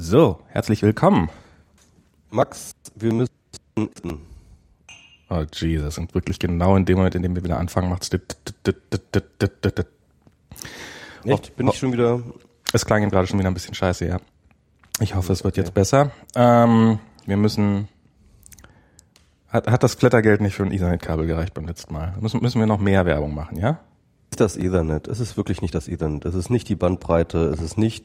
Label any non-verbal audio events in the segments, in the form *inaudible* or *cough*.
So, herzlich willkommen. Max, wir müssen. Oh Jesus, und wirklich genau in dem Moment, in dem wir wieder anfangen, macht's. Echt? Bin ich schon wieder. Es klang ihm gerade schon wieder ein bisschen scheiße, ja. Ich hoffe, es wird jetzt besser. Ähm, wir müssen. Hat, hat das Klettergeld nicht für ein Ethernet-Kabel gereicht beim letzten Mal? Müssen, müssen wir noch mehr Werbung machen, ja? Ist das Ethernet? Es ist wirklich nicht das Ethernet. Es ist nicht die Bandbreite. Es ist nicht.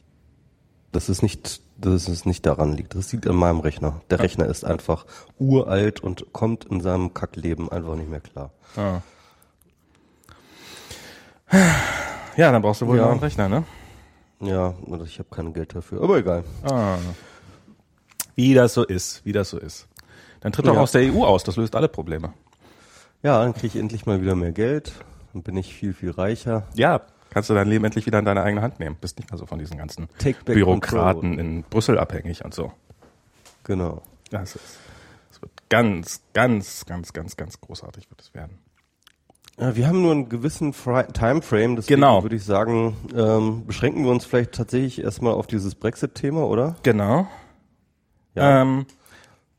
Das ist nicht, dass es nicht daran liegt. Das liegt an meinem Rechner. Der Rechner ist einfach uralt und kommt in seinem Kackleben einfach nicht mehr klar. Ah. Ja, dann brauchst du wohl Ja. einen Rechner, ne? Ja, ich habe kein Geld dafür. Aber egal. Ah. Wie das so ist, wie das so ist. Dann tritt doch Ja. aus der EU aus, das löst alle Probleme. Ja, dann kriege ich endlich mal wieder mehr Geld. Dann bin ich viel, viel reicher. Ja, kannst du dein Leben endlich wieder in deine eigene Hand nehmen. Bist nicht mehr so von diesen ganzen Bürokraten in Brüssel abhängig und so. Genau. Das ist, es wird ganz, ganz, ganz, ganz, ganz großartig wird es werden. Ja, wir haben nur einen gewissen Fri Timeframe, deswegen Genau. würde ich sagen, ähm, beschränken wir uns vielleicht tatsächlich erstmal auf dieses Brexit-Thema, oder? Genau. Ja. Ähm,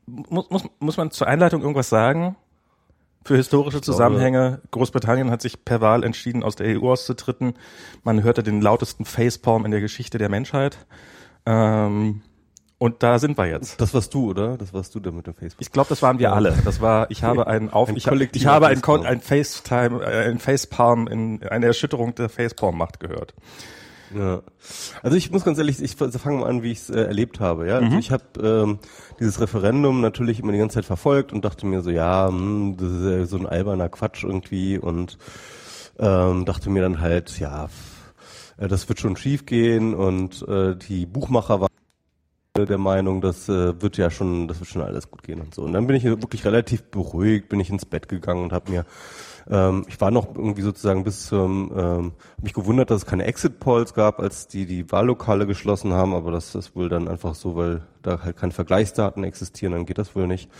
muss, muss, muss man zur Einleitung irgendwas sagen? Für historische Zusammenhänge, Großbritannien hat sich per Wahl entschieden, aus der EU auszutreten. Man hörte den lautesten Facepalm in der Geschichte der Menschheit. Ähm, und da sind wir jetzt. Das warst du, oder? Das warst du da mit dem Facebook. Ich glaube, das waren wir alle. Das war, ich habe einen Auf, Ein ich, ich habe ein, Facepalm. Ein FaceTime, äh, ein Facepalm in eine Erschütterung der Facepalm-Macht gehört. Ja. Also ich muss ganz ehrlich, ich fange mal an, wie ich es äh, erlebt habe. Ja, also ich habe ähm, dieses Referendum natürlich immer die ganze Zeit verfolgt und dachte mir so, ja, hm, das ist ja so ein alberner Quatsch irgendwie und ähm, dachte mir dann halt, ja, äh, das wird schon schief gehen und äh, die Buchmacher waren der Meinung, das äh, wird ja schon, das wird schon alles gut gehen und so. Und dann bin ich wirklich relativ beruhigt, bin ich ins Bett gegangen und habe mir, ähm, ich war noch irgendwie sozusagen bis zum, ähm, mich gewundert, dass es keine Exit Polls gab, als die die Wahllokale geschlossen haben, aber das ist wohl dann einfach so, weil da halt keine Vergleichsdaten existieren, dann geht das wohl nicht.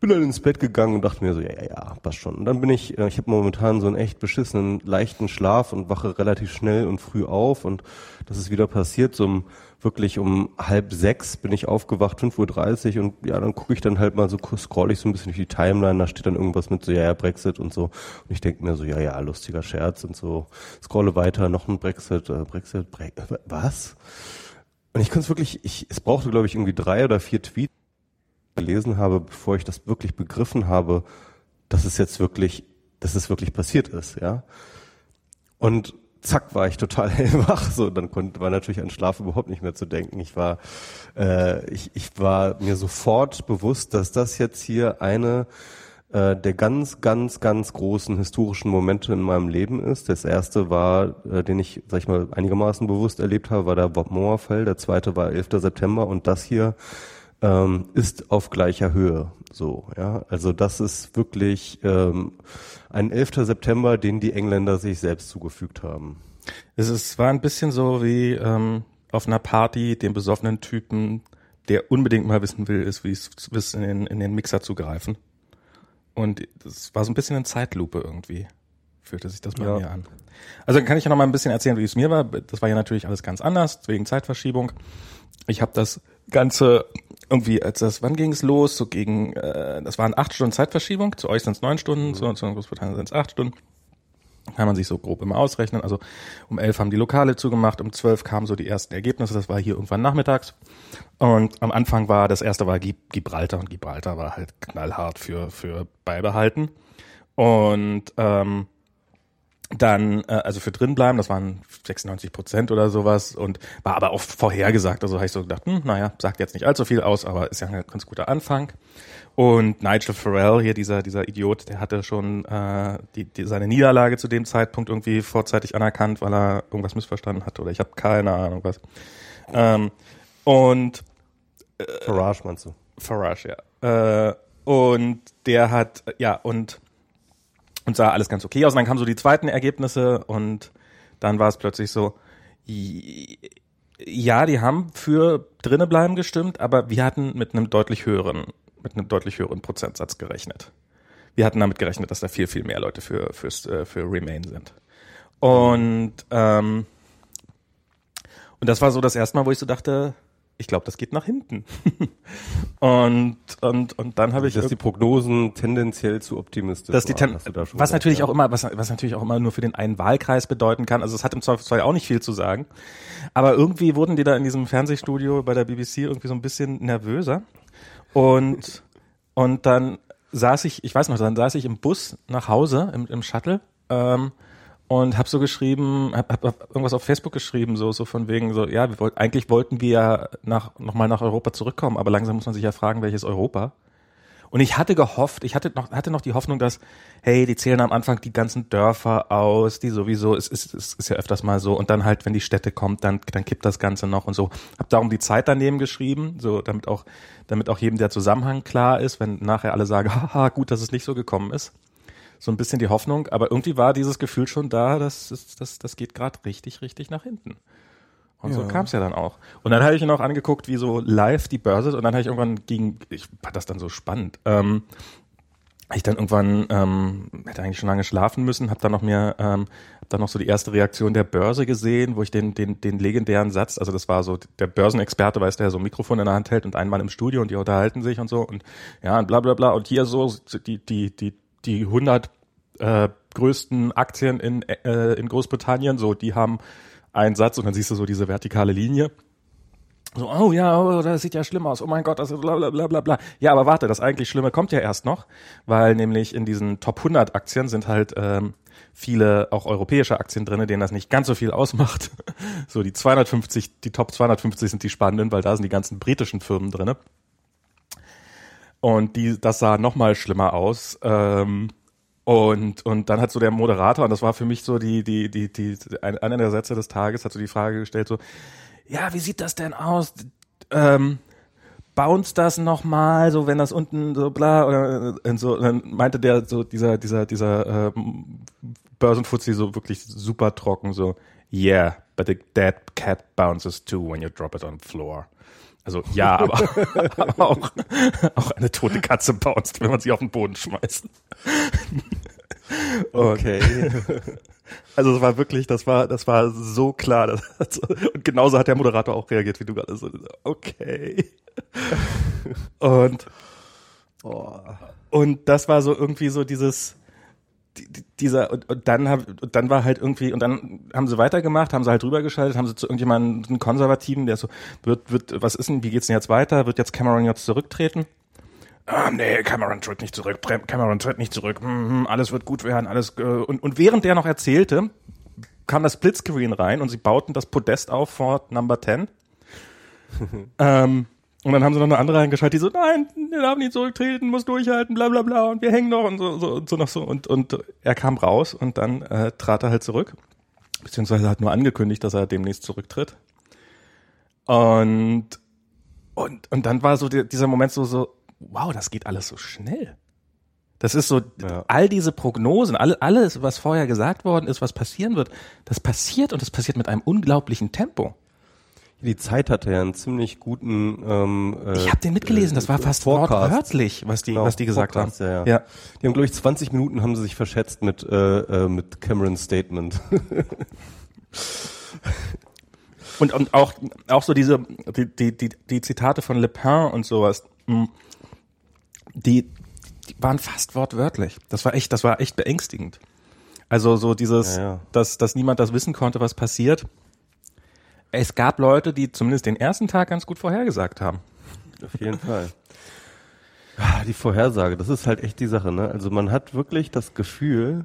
Bin dann ins Bett gegangen und dachte mir so, ja, ja, ja, passt schon. Und dann bin ich, äh, ich habe momentan so einen echt beschissenen, leichten Schlaf und wache relativ schnell und früh auf und das ist wieder passiert, so um wirklich um halb sechs bin ich aufgewacht, 5.30 Uhr und ja, dann gucke ich dann halt mal so, scroll ich so ein bisschen durch die Timeline, da steht dann irgendwas mit so, ja, ja, Brexit und so. Und ich denke mir so, ja, ja, lustiger Scherz und so. Scrolle weiter, noch ein Brexit, äh, Brexit, Bre was? Und ich konnte es wirklich, ich, es brauchte, glaube ich, irgendwie drei oder vier Tweets gelesen habe, bevor ich das wirklich begriffen habe, dass es jetzt wirklich, dass es wirklich passiert ist, ja. Und zack war ich total *laughs* hellwach, so dann konnte war natürlich an Schlaf überhaupt nicht mehr zu denken. Ich war, äh, ich, ich war mir sofort bewusst, dass das jetzt hier eine äh, der ganz, ganz, ganz großen historischen Momente in meinem Leben ist. Das erste war, äh, den ich, sag ich mal, einigermaßen bewusst erlebt habe, war der Bob Moore-Fall. Der zweite war 11. September und das hier ähm, ist auf gleicher Höhe. So, ja. Also das ist wirklich ähm, ein 11. September, den die Engländer sich selbst zugefügt haben. Es ist, war ein bisschen so wie ähm, auf einer Party den besoffenen Typen, der unbedingt mal wissen will, ist, wie es ist, in den, in den Mixer zu greifen. Und das war so ein bisschen eine Zeitlupe irgendwie. Fühlte sich das bei Ja. mir an. Also dann kann ich ja noch mal ein bisschen erzählen, wie es mir war. Das war ja natürlich alles ganz anders, wegen Zeitverschiebung. Ich habe das Ganze irgendwie, als das, wann ging es los? So gegen, äh, das waren acht Stunden Zeitverschiebung. Zu euch sind es neun Stunden, zu, zu Großbritannien sind es acht Stunden. Kann man sich so grob immer ausrechnen. Also um elf haben die Lokale zugemacht, um zwölf kamen so die ersten Ergebnisse. Das war hier irgendwann nachmittags. Und am Anfang war, das erste war Gib- Gibraltar und Gibraltar war halt knallhart für, für beibehalten. Und ähm, dann, äh, also für drin bleiben, das waren 96 Prozent oder sowas und war aber auch vorhergesagt. Also habe ich so gedacht, hm, naja, sagt jetzt nicht allzu viel aus, aber ist ja ein ganz guter Anfang. Und Nigel Farrell, hier dieser, dieser Idiot, der hatte schon äh, die, die, seine Niederlage zu dem Zeitpunkt irgendwie vorzeitig anerkannt, weil er irgendwas missverstanden hatte oder ich habe keine Ahnung was. Ähm, und Farage meinst du? Farage, ja. Äh, und der hat, ja, und, und sah alles ganz okay aus. Und dann kamen so die zweiten Ergebnisse und dann war es plötzlich so, ja, die haben für drinnen bleiben gestimmt, aber wir hatten mit einem deutlich höheren, mit einem deutlich höheren Prozentsatz gerechnet. Wir hatten damit gerechnet, dass da viel, viel mehr Leute für, fürs, äh, für Remain sind. Und, ähm, und das war so das erste Mal, wo ich so dachte, ich glaube, das geht nach hinten. *laughs* und, und, und dann habe ich. Dass die Prognosen tendenziell zu optimistisch dass die ten waren, du da was natürlich auch immer, was, was natürlich auch immer nur für den einen Wahlkreis bedeuten kann. Also es hat im Zweifelsfall auch nicht viel zu sagen. Aber irgendwie wurden die da in diesem Fernsehstudio bei der BBC irgendwie so ein bisschen nervöser. Und, und dann saß ich, ich weiß noch, dann saß ich im Bus nach Hause, im, im Shuttle, ähm, und habe so geschrieben, hab, hab, hab irgendwas auf Facebook geschrieben, so so von wegen so, ja, wir wollten eigentlich wollten wir ja nach nochmal nach Europa zurückkommen, aber langsam muss man sich ja fragen, welches Europa. Und ich hatte gehofft, ich hatte noch hatte noch die Hoffnung, dass hey, die zählen am Anfang die ganzen Dörfer aus, die sowieso es ist es ist ja öfters mal so und dann halt, wenn die Städte kommt, dann dann kippt das Ganze noch und so. Hab darum die Zeit daneben geschrieben, so damit auch damit auch jedem der Zusammenhang klar ist, wenn nachher alle sagen, *laughs* haha, gut, dass es nicht so gekommen ist so ein bisschen die Hoffnung, aber irgendwie war dieses Gefühl schon da, dass das, das, das geht gerade richtig, richtig nach hinten. Und so Ja. kam es ja dann auch. Und dann habe ich mir noch angeguckt, wie so live die Börse, und dann habe ich irgendwann gegen, ich fand das dann so spannend, ähm, ich dann irgendwann ähm, hätte eigentlich schon lange schlafen müssen, habe dann noch mir ähm, hab dann noch so die erste Reaktion der Börse gesehen, wo ich den den den legendären Satz, also das war so der Börsenexperte, weiß der so ein Mikrofon in der Hand hält und ein Mann im Studio und die unterhalten sich und so und ja und bla bla bla und hier so die die die die 100 äh, größten Aktien in äh, in Großbritannien, so die haben einen Satz und dann siehst du so diese vertikale Linie so, oh ja, oh, das sieht ja schlimm aus. Oh mein Gott, das ist bla bla bla bla. Ja, aber warte, das eigentlich Schlimme kommt ja erst noch, weil nämlich in diesen Top 100 Aktien sind halt ähm, viele auch europäische Aktien drinne, denen das nicht ganz so viel ausmacht. *laughs* So die 250, die Top 250 sind die spannenden, weil da sind die ganzen britischen Firmen drinne. Und die, das sah noch mal schlimmer aus. Ähm, und, und dann hat so der Moderator, und das war für mich so die, die, die, die, ein- einer der Sätze des Tages, hat so die Frage gestellt, so, ja, wie sieht das denn aus? Ähm, bounce das nochmal, so wenn das unten so bla oder und so, dann meinte der so dieser dieser dieser ähm, Börsenfuzzi so wirklich super trocken so yeah, but a dead cat bounces too when you drop it on the floor. Also ja, aber, aber *laughs* auch, auch eine tote Katze bounced, wenn man sie auf den Boden schmeißt. Okay. also es war wirklich, das war, das war so klar. Das, und genauso hat der Moderator auch reagiert, wie du gerade so, okay. Und, oh. und das war so irgendwie so dieses, die- die- dieser, und, und dann hab, und dann war halt irgendwie, und dann haben sie weitergemacht, haben sie halt rübergeschaltet, haben sie zu irgendjemandem, einen Konservativen, der so, wird, wird, was ist denn, wie geht's denn jetzt weiter? Wird jetzt Cameron jetzt zurücktreten? Ah, nee, Cameron tritt nicht zurück, Cameron tritt nicht zurück, hm, alles wird gut werden, alles, äh, und, und während der noch erzählte, kam das Splitscreen rein und sie bauten das Podest auf vor Number 10. *laughs* ähm, und dann haben sie noch eine andere eingeschaltet, die so, nein, wir darf nicht zurücktreten, muss durchhalten, bla bla bla und wir hängen noch und so, so, und so noch so. Und, und er kam raus und dann äh, trat er halt zurück. Beziehungsweise hat nur angekündigt, dass er demnächst zurücktritt. Und, und, und dann war so die, dieser Moment so, so, wow, das geht alles so schnell. Das ist so, Ja. all diese Prognosen, alle, alles, was vorher gesagt worden ist, was passieren wird, das passiert und das passiert mit einem unglaublichen Tempo. Die Zeit hatte ja einen ziemlich guten. Ähm, äh, Ich habe den mitgelesen, das war fast Forecast. wortwörtlich, was die, Genau, was die gesagt Forecast, haben. Ja, ja. ja. Die haben, glaube ich, 20 Minuten haben sie sich verschätzt mit, äh, äh, mit Camerons Statement. *laughs* Und, und auch, auch so diese, die, die, die, die Zitate von Le Pen und sowas, die, die waren fast wortwörtlich. Das war echt, das war echt beängstigend. Also so dieses, Ja, ja. Dass, dass niemand das wissen konnte, was passiert. Es gab Leute, die zumindest den ersten Tag ganz gut vorhergesagt haben. Auf jeden Fall. Ah, Die Vorhersage, das ist halt echt die Sache, ne? Also man hat wirklich das Gefühl,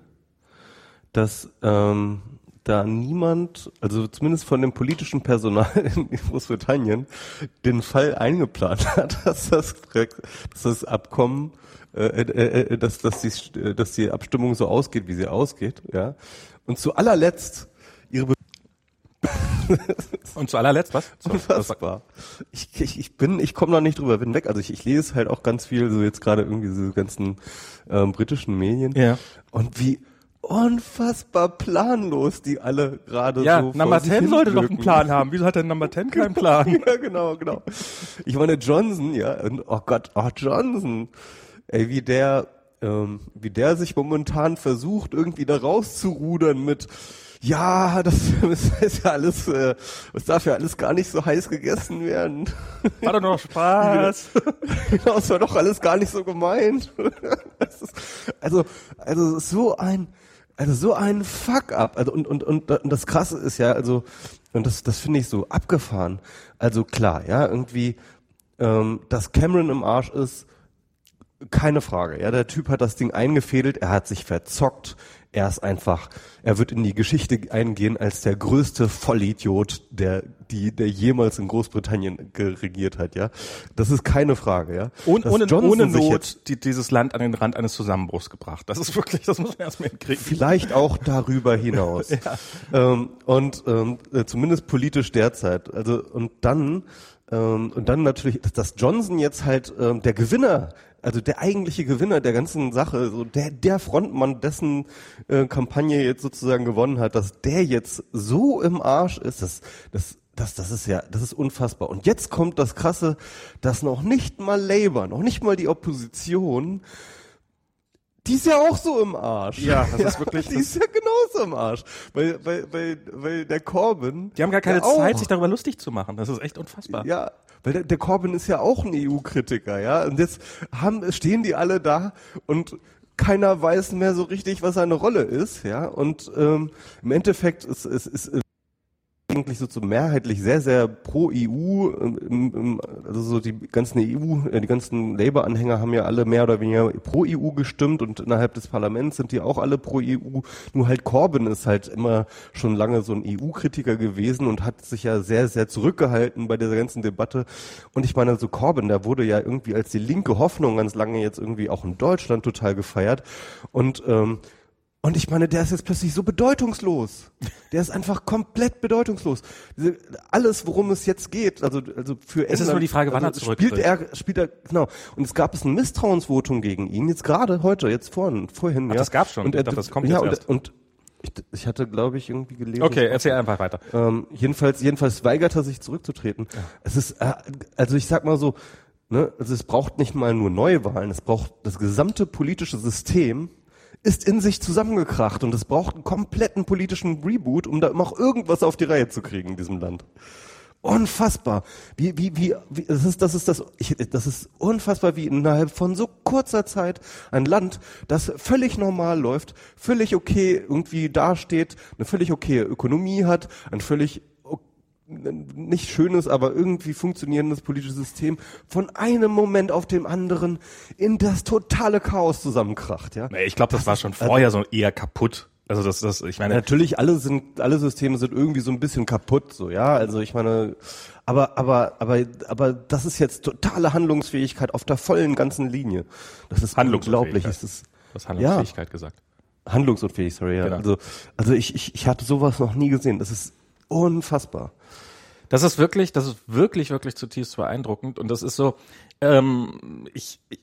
dass ähm, da niemand, also zumindest von dem politischen Personal *laughs* in Großbritannien, den Fall eingeplant hat, *laughs* dass das, dass das Abkommen, äh, äh, äh, dass, dass, die, äh, dass die Abstimmung so ausgeht, wie sie ausgeht, ja. Und zu allerletzt *laughs* Und zu allerletzt, was? So, Unfassbar. Ich, ich, ich bin, ich komme da nicht drüber hinweg. Also ich, ich lese halt auch ganz viel, so jetzt gerade irgendwie diese ganzen ähm, britischen Medien. Ja. Und wie unfassbar planlos die alle gerade Ja, so vor Number sich 10 sollte doch einen. Plan haben. Wieso hat denn Number 10 keinen Plan? *laughs* ja, genau, genau. Ich meine, Johnson, ja, und, oh Gott, oh Johnson, ey, wie der, ähm, wie der sich momentan versucht, irgendwie da rauszurudern mit, ja, das, *laughs* das ist ja alles, äh, das darf ja alles gar nicht so heiß gegessen werden. War doch noch *laughs* Spaß. *laughs* genau, das war doch alles gar nicht so gemeint. Ist, also, also so ein, also so ein Fuck-up. Also und, und, und, und das Krasse ist ja, also, und das, das finde ich so abgefahren. Also klar, ja, irgendwie, ähm, dass Cameron im Arsch ist, keine Frage. Ja, der Typ hat das Ding eingefädelt, er hat sich verzockt, er ist einfach, er wird in die Geschichte eingehen als der größte Vollidiot, der, die, der jemals in Großbritannien regiert hat, ja. Das ist keine Frage, ja. Und ohne, ohne Not die, dieses Land an den Rand eines Zusammenbruchs gebracht. Das ist wirklich, das muss man erstmal hinkriegen. Vielleicht auch darüber hinaus. *laughs* ja. ähm, und ähm, äh, zumindest politisch derzeit. Also und dann ähm, und dann natürlich, dass Johnson jetzt halt ähm, der Gewinner also der eigentliche Gewinner der ganzen Sache, so der, der Frontmann, dessen äh, Kampagne jetzt sozusagen gewonnen hat, dass der jetzt so im Arsch ist, das, das, das, das ist ja, das ist unfassbar. Und jetzt kommt das Krasse, dass noch nicht mal Labour, noch nicht mal die Opposition, die ist ja auch so im Arsch. Ja, das ja, ist wirklich. *laughs* Die ist ja genauso im Arsch. Weil, weil, weil, weil der Corbyn. Die haben gar keine Zeit, sich darüber lustig zu machen. Das ist echt unfassbar. Ja, weil der, der Corbyn ist ja auch ein EU-Kritiker, ja. Und jetzt haben, stehen die alle da und keiner weiß mehr so richtig, was seine Rolle ist, ja. Und ähm, im Endeffekt ist, ist, ist eigentlich so zu mehrheitlich sehr, sehr pro EU, ähm, also so die ganzen EU, äh, die ganzen Labour-Anhänger haben ja alle mehr oder weniger pro EU gestimmt und innerhalb des Parlaments sind die auch alle pro EU. Nur halt Corbyn ist halt immer schon lange so ein EU-Kritiker gewesen und hat sich ja sehr, sehr zurückgehalten bei dieser ganzen Debatte. Und ich meine, so Corbyn, der wurde ja irgendwie als die linke Hoffnung ganz lange jetzt irgendwie auch in Deutschland total gefeiert. Und ähm, und ich meine, der ist jetzt plötzlich so bedeutungslos. Der ist einfach komplett bedeutungslos. Alles, worum es jetzt geht, also, also für Es ist nur die Frage, wann also er zurücktritt. Spielt er, spielt er, genau. Und es gab es ein Misstrauensvotum gegen ihn, jetzt gerade heute, jetzt vorhin, vorhin, Ach, ja. das gab's schon. Und er, ich dachte, das kommt ja, jetzt und, erst. und ich, ich hatte, glaube ich, irgendwie gelesen. Okay, erzähl einfach weiter. Ähm, jedenfalls, jedenfalls weigert er sich zurückzutreten. Ja. Es ist, äh, also ich sag mal so, ne, also es braucht nicht mal nur Neuwahlen, es braucht das gesamte politische System ist in sich zusammengekracht und es braucht einen kompletten politischen Reboot, um da noch irgendwas auf die Reihe zu kriegen in diesem Land. Unfassbar. Wie, wie, wie, wie das ist, das ist das, ich, das ist unfassbar, wie innerhalb von so kurzer Zeit ein Land, das völlig normal läuft, völlig okay irgendwie dasteht, eine völlig okay Ökonomie hat, ein völlig nicht schönes, aber irgendwie funktionierendes politisches System von einem Moment auf dem anderen in das totale Chaos zusammenkracht, ja. Ich glaube, das, das, war schon vorher also, so eher kaputt. Also das, das, ich meine. Natürlich, alle sind, alle Systeme sind irgendwie so ein bisschen kaputt, so, ja. Also ich meine, aber, aber, aber, aber das ist jetzt totale Handlungsfähigkeit auf der vollen ganzen Linie. Das ist unglaublich. Ist, du hast Handlungsfähigkeit ja. gesagt. Handlungsunfähig, sorry, ja. Genau. Also, also ich, ich, ich hatte sowas noch nie gesehen. Das ist unfassbar. Das ist wirklich, das ist wirklich, wirklich zutiefst beeindruckend. Und das ist so, ähm, ich, ich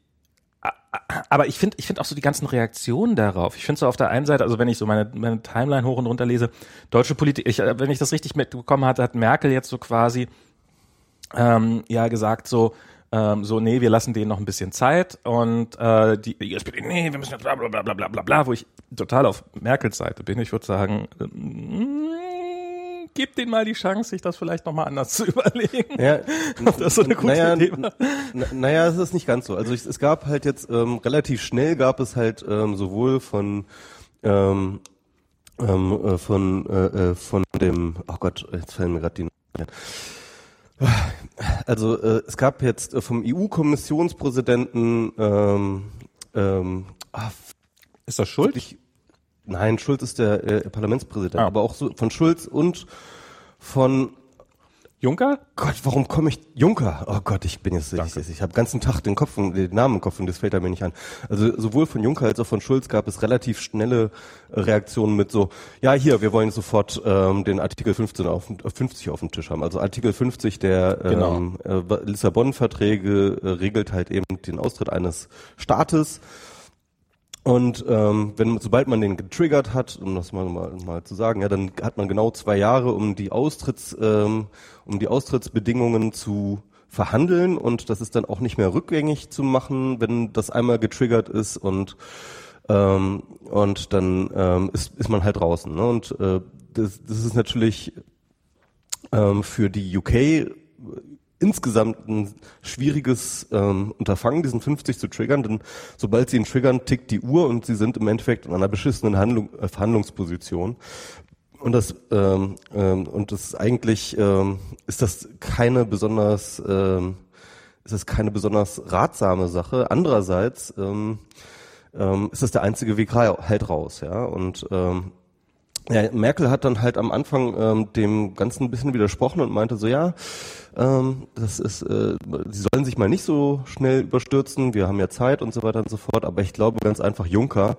aber ich finde ich finde auch so die ganzen Reaktionen darauf. Ich finde so auf der einen Seite, also wenn ich so meine, meine Timeline hoch und runter lese, deutsche Politik, ich, wenn ich das richtig mitbekommen hatte, hat Merkel jetzt so quasi ähm, ja gesagt so, ähm, so, nee, wir lassen denen noch ein bisschen Zeit und äh, die, die SPD, nee, wir müssen jetzt bla bla bla bla bla bla, wo ich total auf Merkels Seite bin. Ich würde sagen, äh, gebt denen mal die Chance, sich das vielleicht nochmal anders zu *laughs* überlegen. Ja, das so eine gute naja, Idee. Naja, es ist nicht ganz so. Also ich, es gab halt jetzt ähm, relativ schnell gab es halt ähm, sowohl von ähm, ähm, äh, von äh, äh von dem, oh Gott, jetzt fallen mir gerade die also äh, es gab jetzt äh, vom EU-Kommissionspräsidenten ähm, ähm, ah, ist das Schuld? Ich, Nein, Schulz ist der äh, Parlamentspräsident, ah. aber auch so von Schulz und von Juncker? Gott, warum komme ich Juncker? Oh Gott, ich bin jetzt Danke. ich, ich habe ganzen Tag den Kopf und den Namen im Kopf und das fällt mir nicht an. Also sowohl von Juncker als auch von Schulz gab es relativ schnelle Reaktionen mit so, ja, hier, wir wollen sofort ähm, den Artikel 15 auf 50 auf dem Tisch haben. Also Artikel 50 der genau. ähm, äh, Lissabon Verträge äh, regelt halt eben den Austritt eines Staates und ähm, wenn sobald man den getriggert hat, um das mal, mal, mal zu sagen, ja, dann hat man genau zwei Jahre, um die Austritts, ähm, um die Austrittsbedingungen zu verhandeln und das ist dann auch nicht mehr rückgängig zu machen, wenn das einmal getriggert ist und Ähm, und dann ähm, ist, ist man halt draußen. Ne? Und äh, das, das ist natürlich ähm, für die UK insgesamt ein schwieriges ähm, Unterfangen, diesen 50 zu triggern, denn sobald sie ihn triggern, tickt die Uhr und sie sind im Endeffekt in einer beschissenen Handlung, äh, Verhandlungsposition. Und das ähm, ähm, und das eigentlich ähm, ist das keine besonders ähm, ist das keine besonders ratsame Sache. Andererseits ähm, ähm, ist das der einzige Weg halt raus, ja und ähm, ja, Merkel hat dann halt am Anfang ähm, dem Ganzen ein bisschen widersprochen und meinte so, ja, ähm, das ist, äh, sie sollen sich mal nicht so schnell überstürzen, wir haben ja Zeit und so weiter und so fort, aber ich glaube ganz einfach Juncker,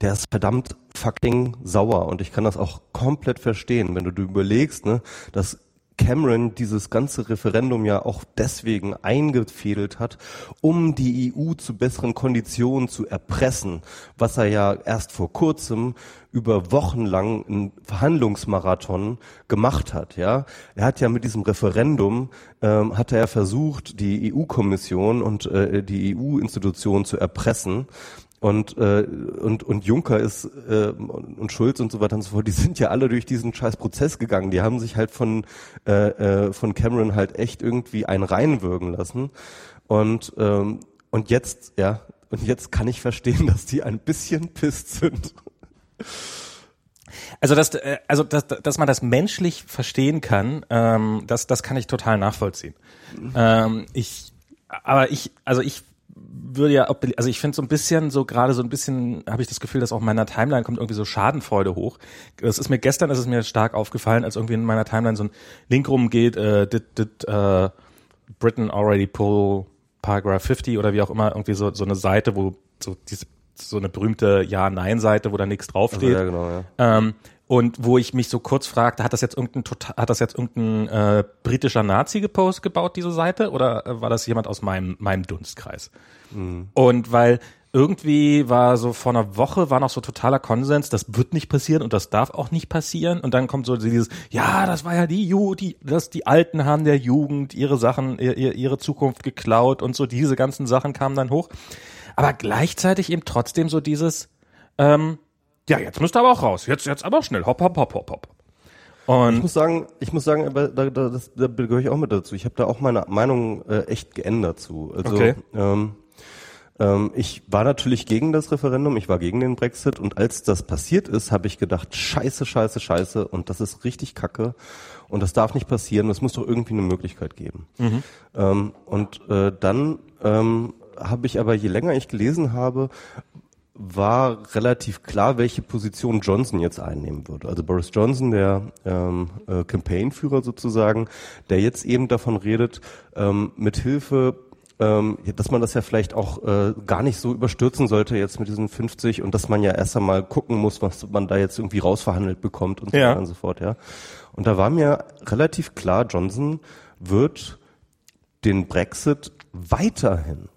der ist verdammt fucking sauer und ich kann das auch komplett verstehen, wenn du, du überlegst, ne, dass Cameron dieses ganze Referendum ja auch deswegen eingefädelt hat, um die EU zu besseren Konditionen zu erpressen, was er ja erst vor kurzem über Wochen lang einen Verhandlungsmarathon gemacht hat. Ja, er hat ja mit diesem Referendum ähm, hat er versucht, die EU-Kommission und äh, die EU-Institutionen zu erpressen und, äh, und, und Juncker ist äh, und Schulz und so weiter und so fort, die sind ja alle durch diesen scheiß Prozess gegangen. Die haben sich halt von, äh, äh, von Cameron halt echt irgendwie einen reinwürgen lassen. Und, ähm, und jetzt, ja, und jetzt kann ich verstehen, dass die ein bisschen pisst sind. Also dass, äh, also dass, dass man das menschlich verstehen kann, ähm, das, das kann ich total nachvollziehen. Mhm. Ähm, ich, aber ich, also ich würde ja, also ich finde so ein bisschen, so gerade so ein bisschen, habe ich das Gefühl, dass auch in meiner Timeline kommt irgendwie so Schadenfreude hoch. Das ist mir gestern, ist es mir stark aufgefallen, als irgendwie in meiner Timeline so ein Link rumgeht, äh, did, did uh, Britain already pull Paragraph 50 oder wie auch immer, irgendwie so, so eine Seite, wo so diese, so eine berühmte Ja-Nein-Seite, wo da nichts draufsteht. Also, ja, genau, ja. Ähm, und wo ich mich so kurz fragte, hat das jetzt irgendein hat das jetzt irgendein äh, britischer Nazi gepost gebaut diese Seite oder äh, war das jemand aus meinem meinem Dunstkreis? Mhm. Und weil irgendwie war so vor einer Woche war noch so totaler Konsens, das wird nicht passieren und das darf auch nicht passieren und dann kommt so dieses ja, das war ja die Jugend, die das die Alten haben der Jugend ihre Sachen ihr, ihre Zukunft geklaut und so diese ganzen Sachen kamen dann hoch, aber gleichzeitig eben trotzdem so dieses ähm, ja, jetzt müsst ihr aber auch raus. Jetzt, jetzt aber schnell. Hopp, hopp, hopp, hopp, hopp. Und ich muss sagen, ich muss sagen, da, da, das, da gehöre ich auch mit dazu. Ich habe da auch meine Meinung äh, echt geändert zu. Also, okay. ähm, ähm, ich war natürlich gegen das Referendum, ich war gegen den Brexit und als das passiert ist, habe ich gedacht, scheiße, scheiße, scheiße und das ist richtig kacke und das darf nicht passieren, es muss doch irgendwie eine Möglichkeit geben. Mhm. Ähm, und äh, dann ähm, habe ich aber, je länger ich gelesen habe, war relativ klar, welche Position Johnson jetzt einnehmen würde. Also Boris Johnson, der ähm, äh, Campaignführer sozusagen, der jetzt eben davon redet, ähm, mit Hilfe ähm, dass man das ja vielleicht auch äh, gar nicht so überstürzen sollte jetzt mit diesen 50 und dass man ja erst einmal gucken muss, was man da jetzt irgendwie rausverhandelt bekommt und so weiter und so fort, ja. Und da war mir relativ klar, Johnson wird den Brexit weiterhin,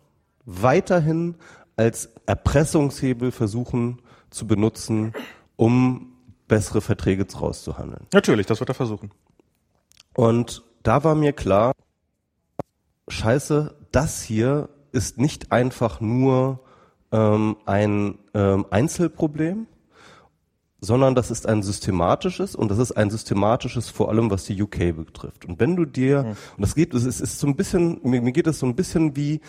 weiterhin als Erpressungshebel versuchen zu benutzen, um bessere Verträge rauszuhandeln. Natürlich, das wird er versuchen. Und da war mir klar, scheiße, das hier ist nicht einfach nur ähm, ein ähm, Einzelproblem, sondern das ist ein systematisches und das ist ein systematisches vor allem, was die UK betrifft. Und wenn du dir, mhm. und das geht, es ist, ist so ein bisschen, mir, mir geht es so ein bisschen wie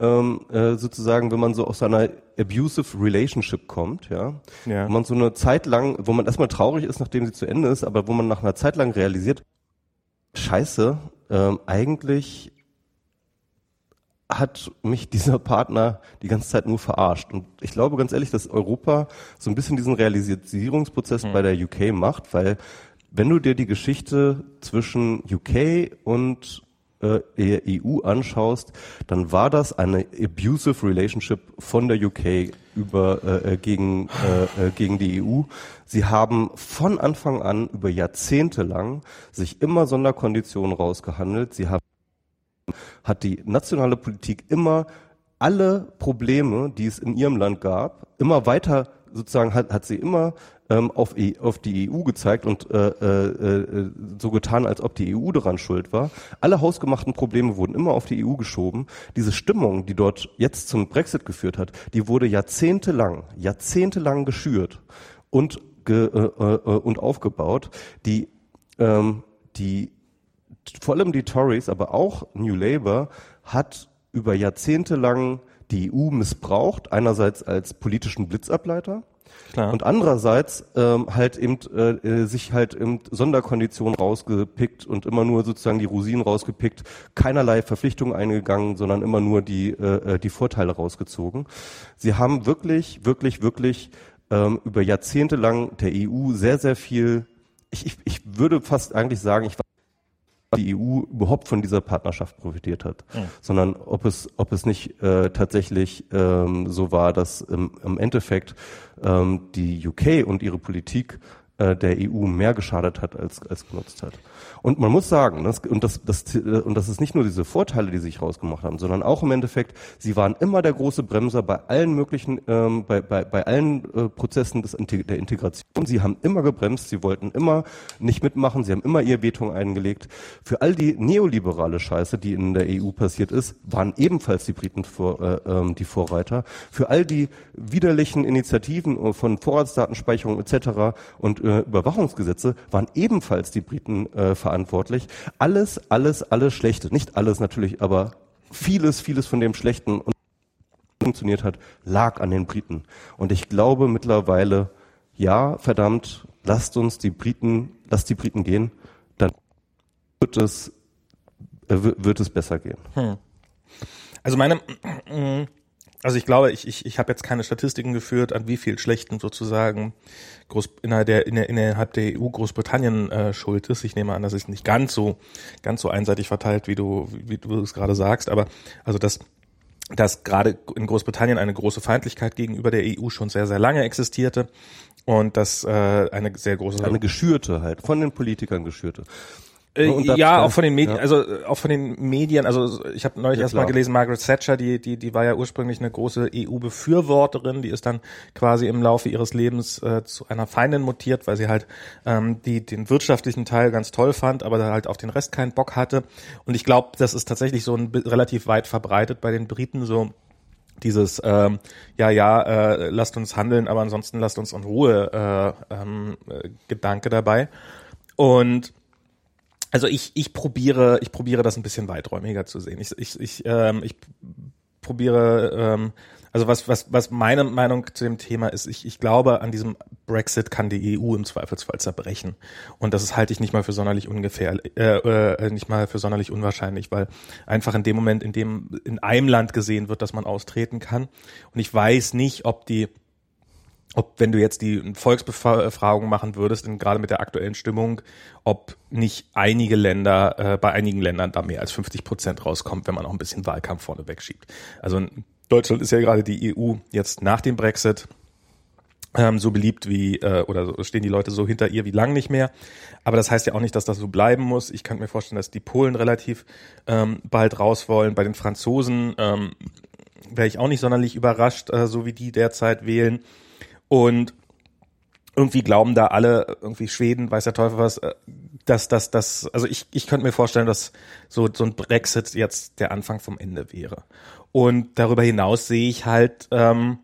ähm, äh, sozusagen, wenn man so aus einer abusive Relationship kommt, ja, ja. wo man so eine Zeit lang, wo man erstmal traurig ist, nachdem sie zu Ende ist, aber wo man nach einer Zeit lang realisiert, Scheiße, ähm, eigentlich hat mich dieser Partner die ganze Zeit nur verarscht. Und ich glaube ganz ehrlich, dass Europa so ein bisschen diesen Realisierungsprozess mhm. bei der UK macht, weil wenn du dir die Geschichte zwischen UK und äh, EU anschaust, dann war das eine abusive relationship von der UK über äh, äh, gegen äh, äh gegen die EU. Sie haben von Anfang an über Jahrzehnte lang sich immer Sonderkonditionen rausgehandelt. Sie haben hat die nationale Politik immer alle Probleme, die es in ihrem Land gab, immer weiter sozusagen hat, hat sie immer ähm, auf, e, auf die EU gezeigt und äh, äh, äh, so getan, als ob die EU daran schuld war. Alle hausgemachten Probleme wurden immer auf die EU geschoben. Diese Stimmung, die dort jetzt zum Brexit geführt hat, die wurde jahrzehntelang, jahrzehntelang geschürt und ge, äh, äh, und aufgebaut. Die ähm, die vor allem die Tories, aber auch New Labour hat über Jahrzehnte lang die EU missbraucht, einerseits als politischen Blitzableiter Klar. und andererseits ähm, halt eben äh, äh, sich halt eben Sonderkonditionen rausgepickt und immer nur sozusagen die Rosinen rausgepickt, keinerlei Verpflichtungen eingegangen, sondern immer nur die äh, äh die Vorteile rausgezogen. Sie haben wirklich, wirklich, wirklich ähm, über Jahrzehnte lang der EU sehr, sehr viel ich, ich, ich würde fast eigentlich sagen, ich die EU überhaupt von dieser Partnerschaft profitiert hat, mhm. sondern ob es, ob es nicht äh, tatsächlich ähm, so war, dass ähm, im Endeffekt ähm, die UK und ihre Politik äh, der EU mehr geschadet hat als, als genutzt hat. Und man muss sagen, das, und, das, das, und das ist nicht nur diese Vorteile, die sich rausgemacht haben, sondern auch im Endeffekt, sie waren immer der große Bremser bei allen möglichen, ähm, bei, bei, bei allen äh, Prozessen des, der Integration. Sie haben immer gebremst, sie wollten immer nicht mitmachen, sie haben immer ihr Veto eingelegt. Für all die neoliberale Scheiße, die in der EU passiert ist, waren ebenfalls die Briten vor, äh, ähm, die Vorreiter. Für all die widerlichen Initiativen von Vorratsdatenspeicherung etc. und äh, Überwachungsgesetze waren ebenfalls die Briten äh. Alles, alles, alles Schlechte, nicht alles natürlich, aber vieles, vieles von dem Schlechten und funktioniert hat, lag an den Briten. Und ich glaube mittlerweile, ja, verdammt, lasst uns die Briten, lasst die Briten gehen, dann wird es, äh, wird es besser gehen. Hm. Also meine, also ich glaube, ich, ich, ich habe jetzt keine Statistiken geführt, an wie viel schlechten sozusagen Groß, innerhalb, der, innerhalb der EU Großbritannien äh, schuld ist. Ich nehme an, das ist nicht ganz so ganz so einseitig verteilt, wie du wie du es gerade sagst, aber also das dass gerade in Großbritannien eine große Feindlichkeit gegenüber der EU schon sehr, sehr lange existierte und dass äh, eine sehr große eine geschürte halt von den Politikern geschürte äh, ja, auch von den Medien, ja. also äh, auch von den Medien. Also ich habe neulich ja, erst mal gelesen, Margaret Thatcher, die die die war ja ursprünglich eine große EU-Befürworterin, die ist dann quasi im Laufe ihres Lebens äh, zu einer Feindin mutiert, weil sie halt ähm, die den wirtschaftlichen Teil ganz toll fand, aber halt auf den Rest keinen Bock hatte. Und ich glaube, das ist tatsächlich so ein relativ weit verbreitet bei den Briten so dieses ähm, ja ja äh, lasst uns handeln, aber ansonsten lasst uns in Ruhe äh, ähm, äh, Gedanke dabei und also ich, ich probiere, ich probiere das ein bisschen weiträumiger zu sehen. Ich, ich, ich, ähm, ich probiere, ähm, also was, was, was meine Meinung zu dem Thema ist, ich, ich glaube, an diesem Brexit kann die EU im Zweifelsfall zerbrechen. Und das halte ich nicht mal für sonderlich ungefähr, äh, äh, nicht mal für sonderlich unwahrscheinlich, weil einfach in dem Moment, in dem in einem Land gesehen wird, dass man austreten kann. Und ich weiß nicht, ob die ob wenn du jetzt die Volksbefragung machen würdest, gerade mit der aktuellen Stimmung, ob nicht einige Länder, äh, bei einigen Ländern da mehr als 50 Prozent rauskommt, wenn man auch ein bisschen Wahlkampf vorne wegschiebt. Also Deutschland ist ja gerade die EU jetzt nach dem Brexit ähm, so beliebt wie, äh, oder so, stehen die Leute so hinter ihr wie lang nicht mehr. Aber das heißt ja auch nicht, dass das so bleiben muss. Ich kann mir vorstellen, dass die Polen relativ ähm, bald raus wollen. Bei den Franzosen ähm, wäre ich auch nicht sonderlich überrascht, äh, so wie die derzeit wählen. Und irgendwie glauben da alle, irgendwie Schweden, weiß der Teufel was, äh, dass das, das, also ich, ich könnte mir vorstellen, dass so, so ein Brexit jetzt der Anfang vom Ende wäre. Und darüber hinaus sehe ich halt, ähm,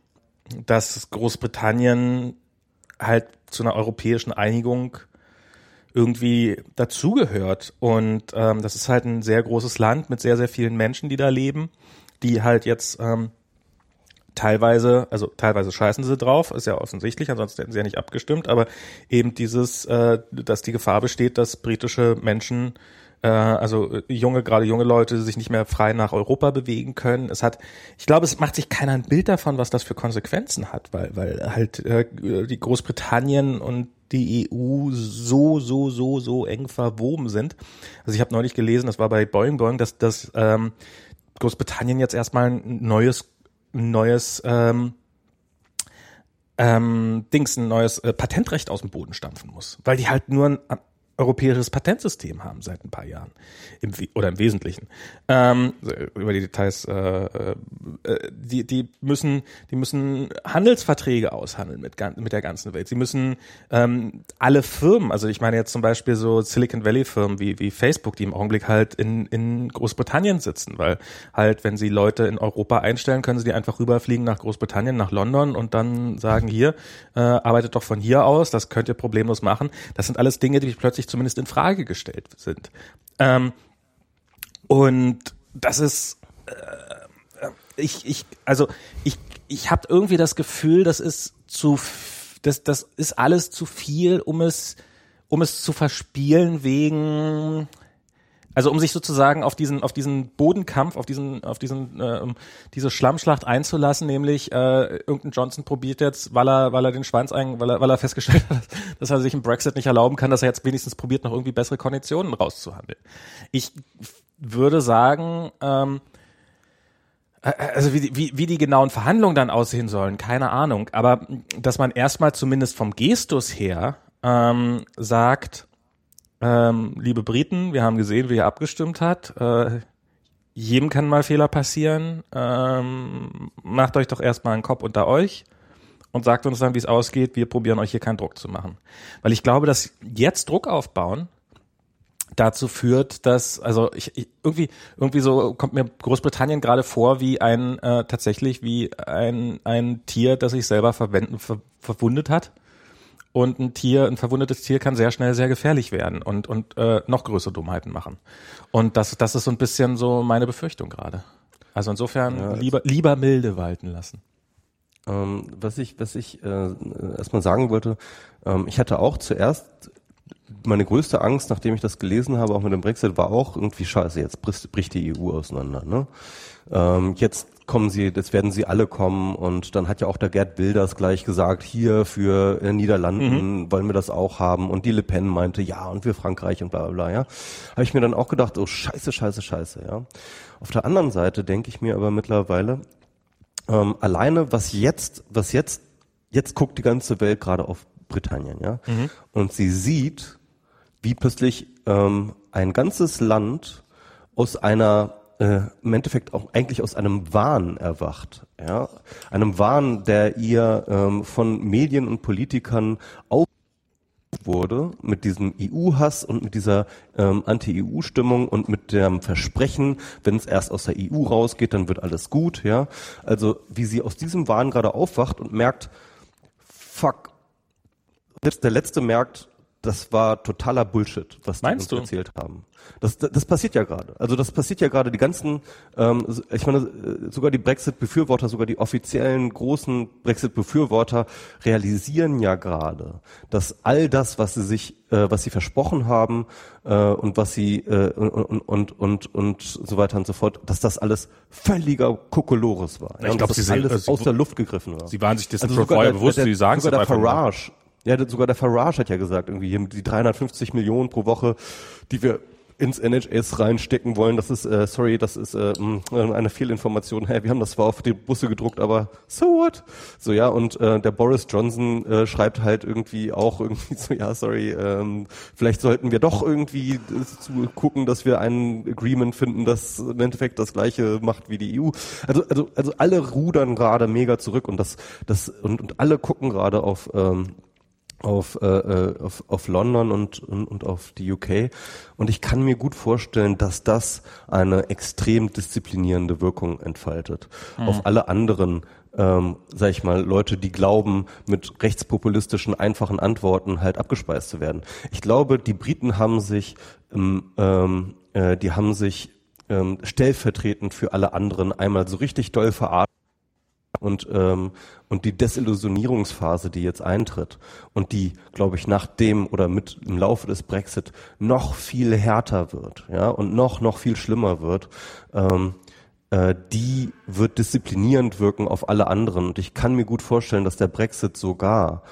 dass Großbritannien halt zu einer europäischen Einigung irgendwie dazugehört. Und ähm, das ist halt ein sehr großes Land mit sehr, sehr vielen Menschen, die da leben, die halt jetzt ähm, teilweise, also teilweise scheißen sie drauf, ist ja offensichtlich, ansonsten hätten sie ja nicht abgestimmt, aber eben dieses, äh, dass die Gefahr besteht, dass britische Menschen äh, also junge, gerade junge Leute sich nicht mehr frei nach Europa bewegen können. Es hat, ich glaube, es macht sich keiner ein Bild davon, was das für Konsequenzen hat, weil, weil halt äh, die Großbritannien und die EU so, so, so, so eng verwoben sind. Also ich habe neulich gelesen, das war bei Boeing Boeing, dass, dass ähm, Großbritannien jetzt erstmal ein neues ein neues ähm, ähm, Dings, ein neues äh, Patentrecht aus dem Boden stampfen muss, weil die halt nur ein, europäisches Patentsystem haben seit ein paar Jahren im, oder im Wesentlichen. Ähm, über die Details, äh, äh, die, die müssen, die müssen Handelsverträge aushandeln mit, mit der ganzen Welt. Sie müssen ähm, alle Firmen, also ich meine jetzt zum Beispiel so Silicon Valley Firmen wie, wie Facebook, die im Augenblick halt in, in Großbritannien sitzen, weil halt, wenn sie Leute in Europa einstellen, können sie die einfach rüberfliegen nach Großbritannien, nach London und dann sagen, hier, äh, arbeitet doch von hier aus, das könnt ihr problemlos machen. Das sind alles Dinge, die plötzlich zumindest in Frage gestellt sind. Ähm, und das ist äh, ich ich also ich ich habe irgendwie das Gefühl, das ist zu das das ist alles zu viel, um es um es zu verspielen wegen also um sich sozusagen auf diesen auf diesen Bodenkampf, auf diesen auf diesen äh, diese Schlammschlacht einzulassen, nämlich äh, irgendein Johnson probiert jetzt, weil er weil er den Schwanz ein, weil er weil er festgestellt *laughs* hat, dass er sich im Brexit nicht erlauben kann, dass er jetzt wenigstens probiert noch irgendwie bessere Konditionen rauszuhandeln. Ich würde sagen, ähm, äh, also wie, wie, wie die genauen Verhandlungen dann aussehen sollen, keine Ahnung. Aber dass man erstmal zumindest vom Gestus her ähm, sagt, ähm, liebe Briten, wir haben gesehen, wie ihr abgestimmt hat. Äh, jedem kann mal Fehler passieren. Ähm, macht euch doch erstmal einen Kopf unter euch und sagt uns dann, wie es ausgeht. Wir probieren euch hier keinen Druck zu machen. Weil ich glaube, dass jetzt Druck aufbauen dazu führt, dass also ich, ich irgendwie irgendwie so kommt mir Großbritannien gerade vor wie ein äh, tatsächlich wie ein ein Tier, das sich selber verwenden, ver, verwundet hat und ein Tier, ein verwundetes Tier kann sehr schnell sehr gefährlich werden und, und äh, noch größere Dummheiten machen. Und das, das ist so ein bisschen so meine Befürchtung gerade. Also insofern ja, lieber, lieber milde walten lassen. Ähm, was ich, was ich äh, erstmal sagen wollte, ähm, ich hatte auch zuerst meine größte Angst, nachdem ich das gelesen habe, auch mit dem Brexit, war auch irgendwie scheiße, jetzt bricht, bricht die EU auseinander. Ne? Ähm, jetzt kommen sie, jetzt werden sie alle kommen und dann hat ja auch der Gerd Wilders gleich gesagt, hier für äh, Niederlanden mhm. wollen wir das auch haben und die Le Pen meinte, ja und wir Frankreich und bla bla bla, ja. Habe ich mir dann auch gedacht, oh scheiße, scheiße, scheiße, ja. Auf der anderen Seite denke ich mir aber mittlerweile, ähm, alleine was jetzt, was jetzt, jetzt guckt die ganze Welt gerade auf Britannien, ja. Mhm. Und sie sieht, wie plötzlich ähm, ein ganzes Land aus einer äh, im Endeffekt auch eigentlich aus einem Wahn erwacht, ja, einem Wahn, der ihr ähm, von Medien und Politikern auf wurde mit diesem EU-Hass und mit dieser ähm, Anti-EU-Stimmung und mit dem Versprechen, wenn es erst aus der EU rausgeht, dann wird alles gut, ja. Also wie sie aus diesem Wahn gerade aufwacht und merkt, fuck, selbst der Letzte merkt, das war totaler Bullshit, was die uns du? erzählt haben. Das, das, das passiert ja gerade. Also das passiert ja gerade. Die ganzen, ähm, ich meine, sogar die Brexit-Befürworter, sogar die offiziellen großen Brexit-Befürworter realisieren ja gerade, dass all das, was sie sich, äh, was sie versprochen haben äh, und was sie äh, und, und, und und so weiter und so fort, dass das alles völliger Kokolores war. Ja, ich glaube, sie alles also aus der Luft gegriffen war. Sie waren sich dessen also vorher bewusst, sie sagen sogar der Farage, ja, sogar der Farage hat ja gesagt, irgendwie hier die 350 Millionen pro Woche, die wir ins NHS reinstecken wollen. Das ist, äh, sorry, das ist äh, eine Fehlinformation. Hey, wir haben das zwar auf die Busse gedruckt, aber so what? So ja, und äh, der Boris Johnson äh, schreibt halt irgendwie auch irgendwie so, ja, sorry, ähm, vielleicht sollten wir doch irgendwie äh, zu gucken, dass wir ein Agreement finden, das im Endeffekt das gleiche macht wie die EU. Also, also, also alle rudern gerade mega zurück und das, das und, und alle gucken gerade auf ähm, auf, äh, äh, auf, auf London und, und, und auf die UK. Und ich kann mir gut vorstellen, dass das eine extrem disziplinierende Wirkung entfaltet. Mhm. Auf alle anderen, ähm, sag ich mal, Leute, die glauben, mit rechtspopulistischen, einfachen Antworten halt abgespeist zu werden. Ich glaube, die Briten haben sich, ähm, ähm, äh, die haben sich ähm, stellvertretend für alle anderen einmal so richtig doll verarscht und ähm, und die Desillusionierungsphase, die jetzt eintritt und die, glaube ich, nach dem oder mit im Laufe des Brexit noch viel härter wird, ja und noch noch viel schlimmer wird, ähm, äh, die wird disziplinierend wirken auf alle anderen. Und ich kann mir gut vorstellen, dass der Brexit sogar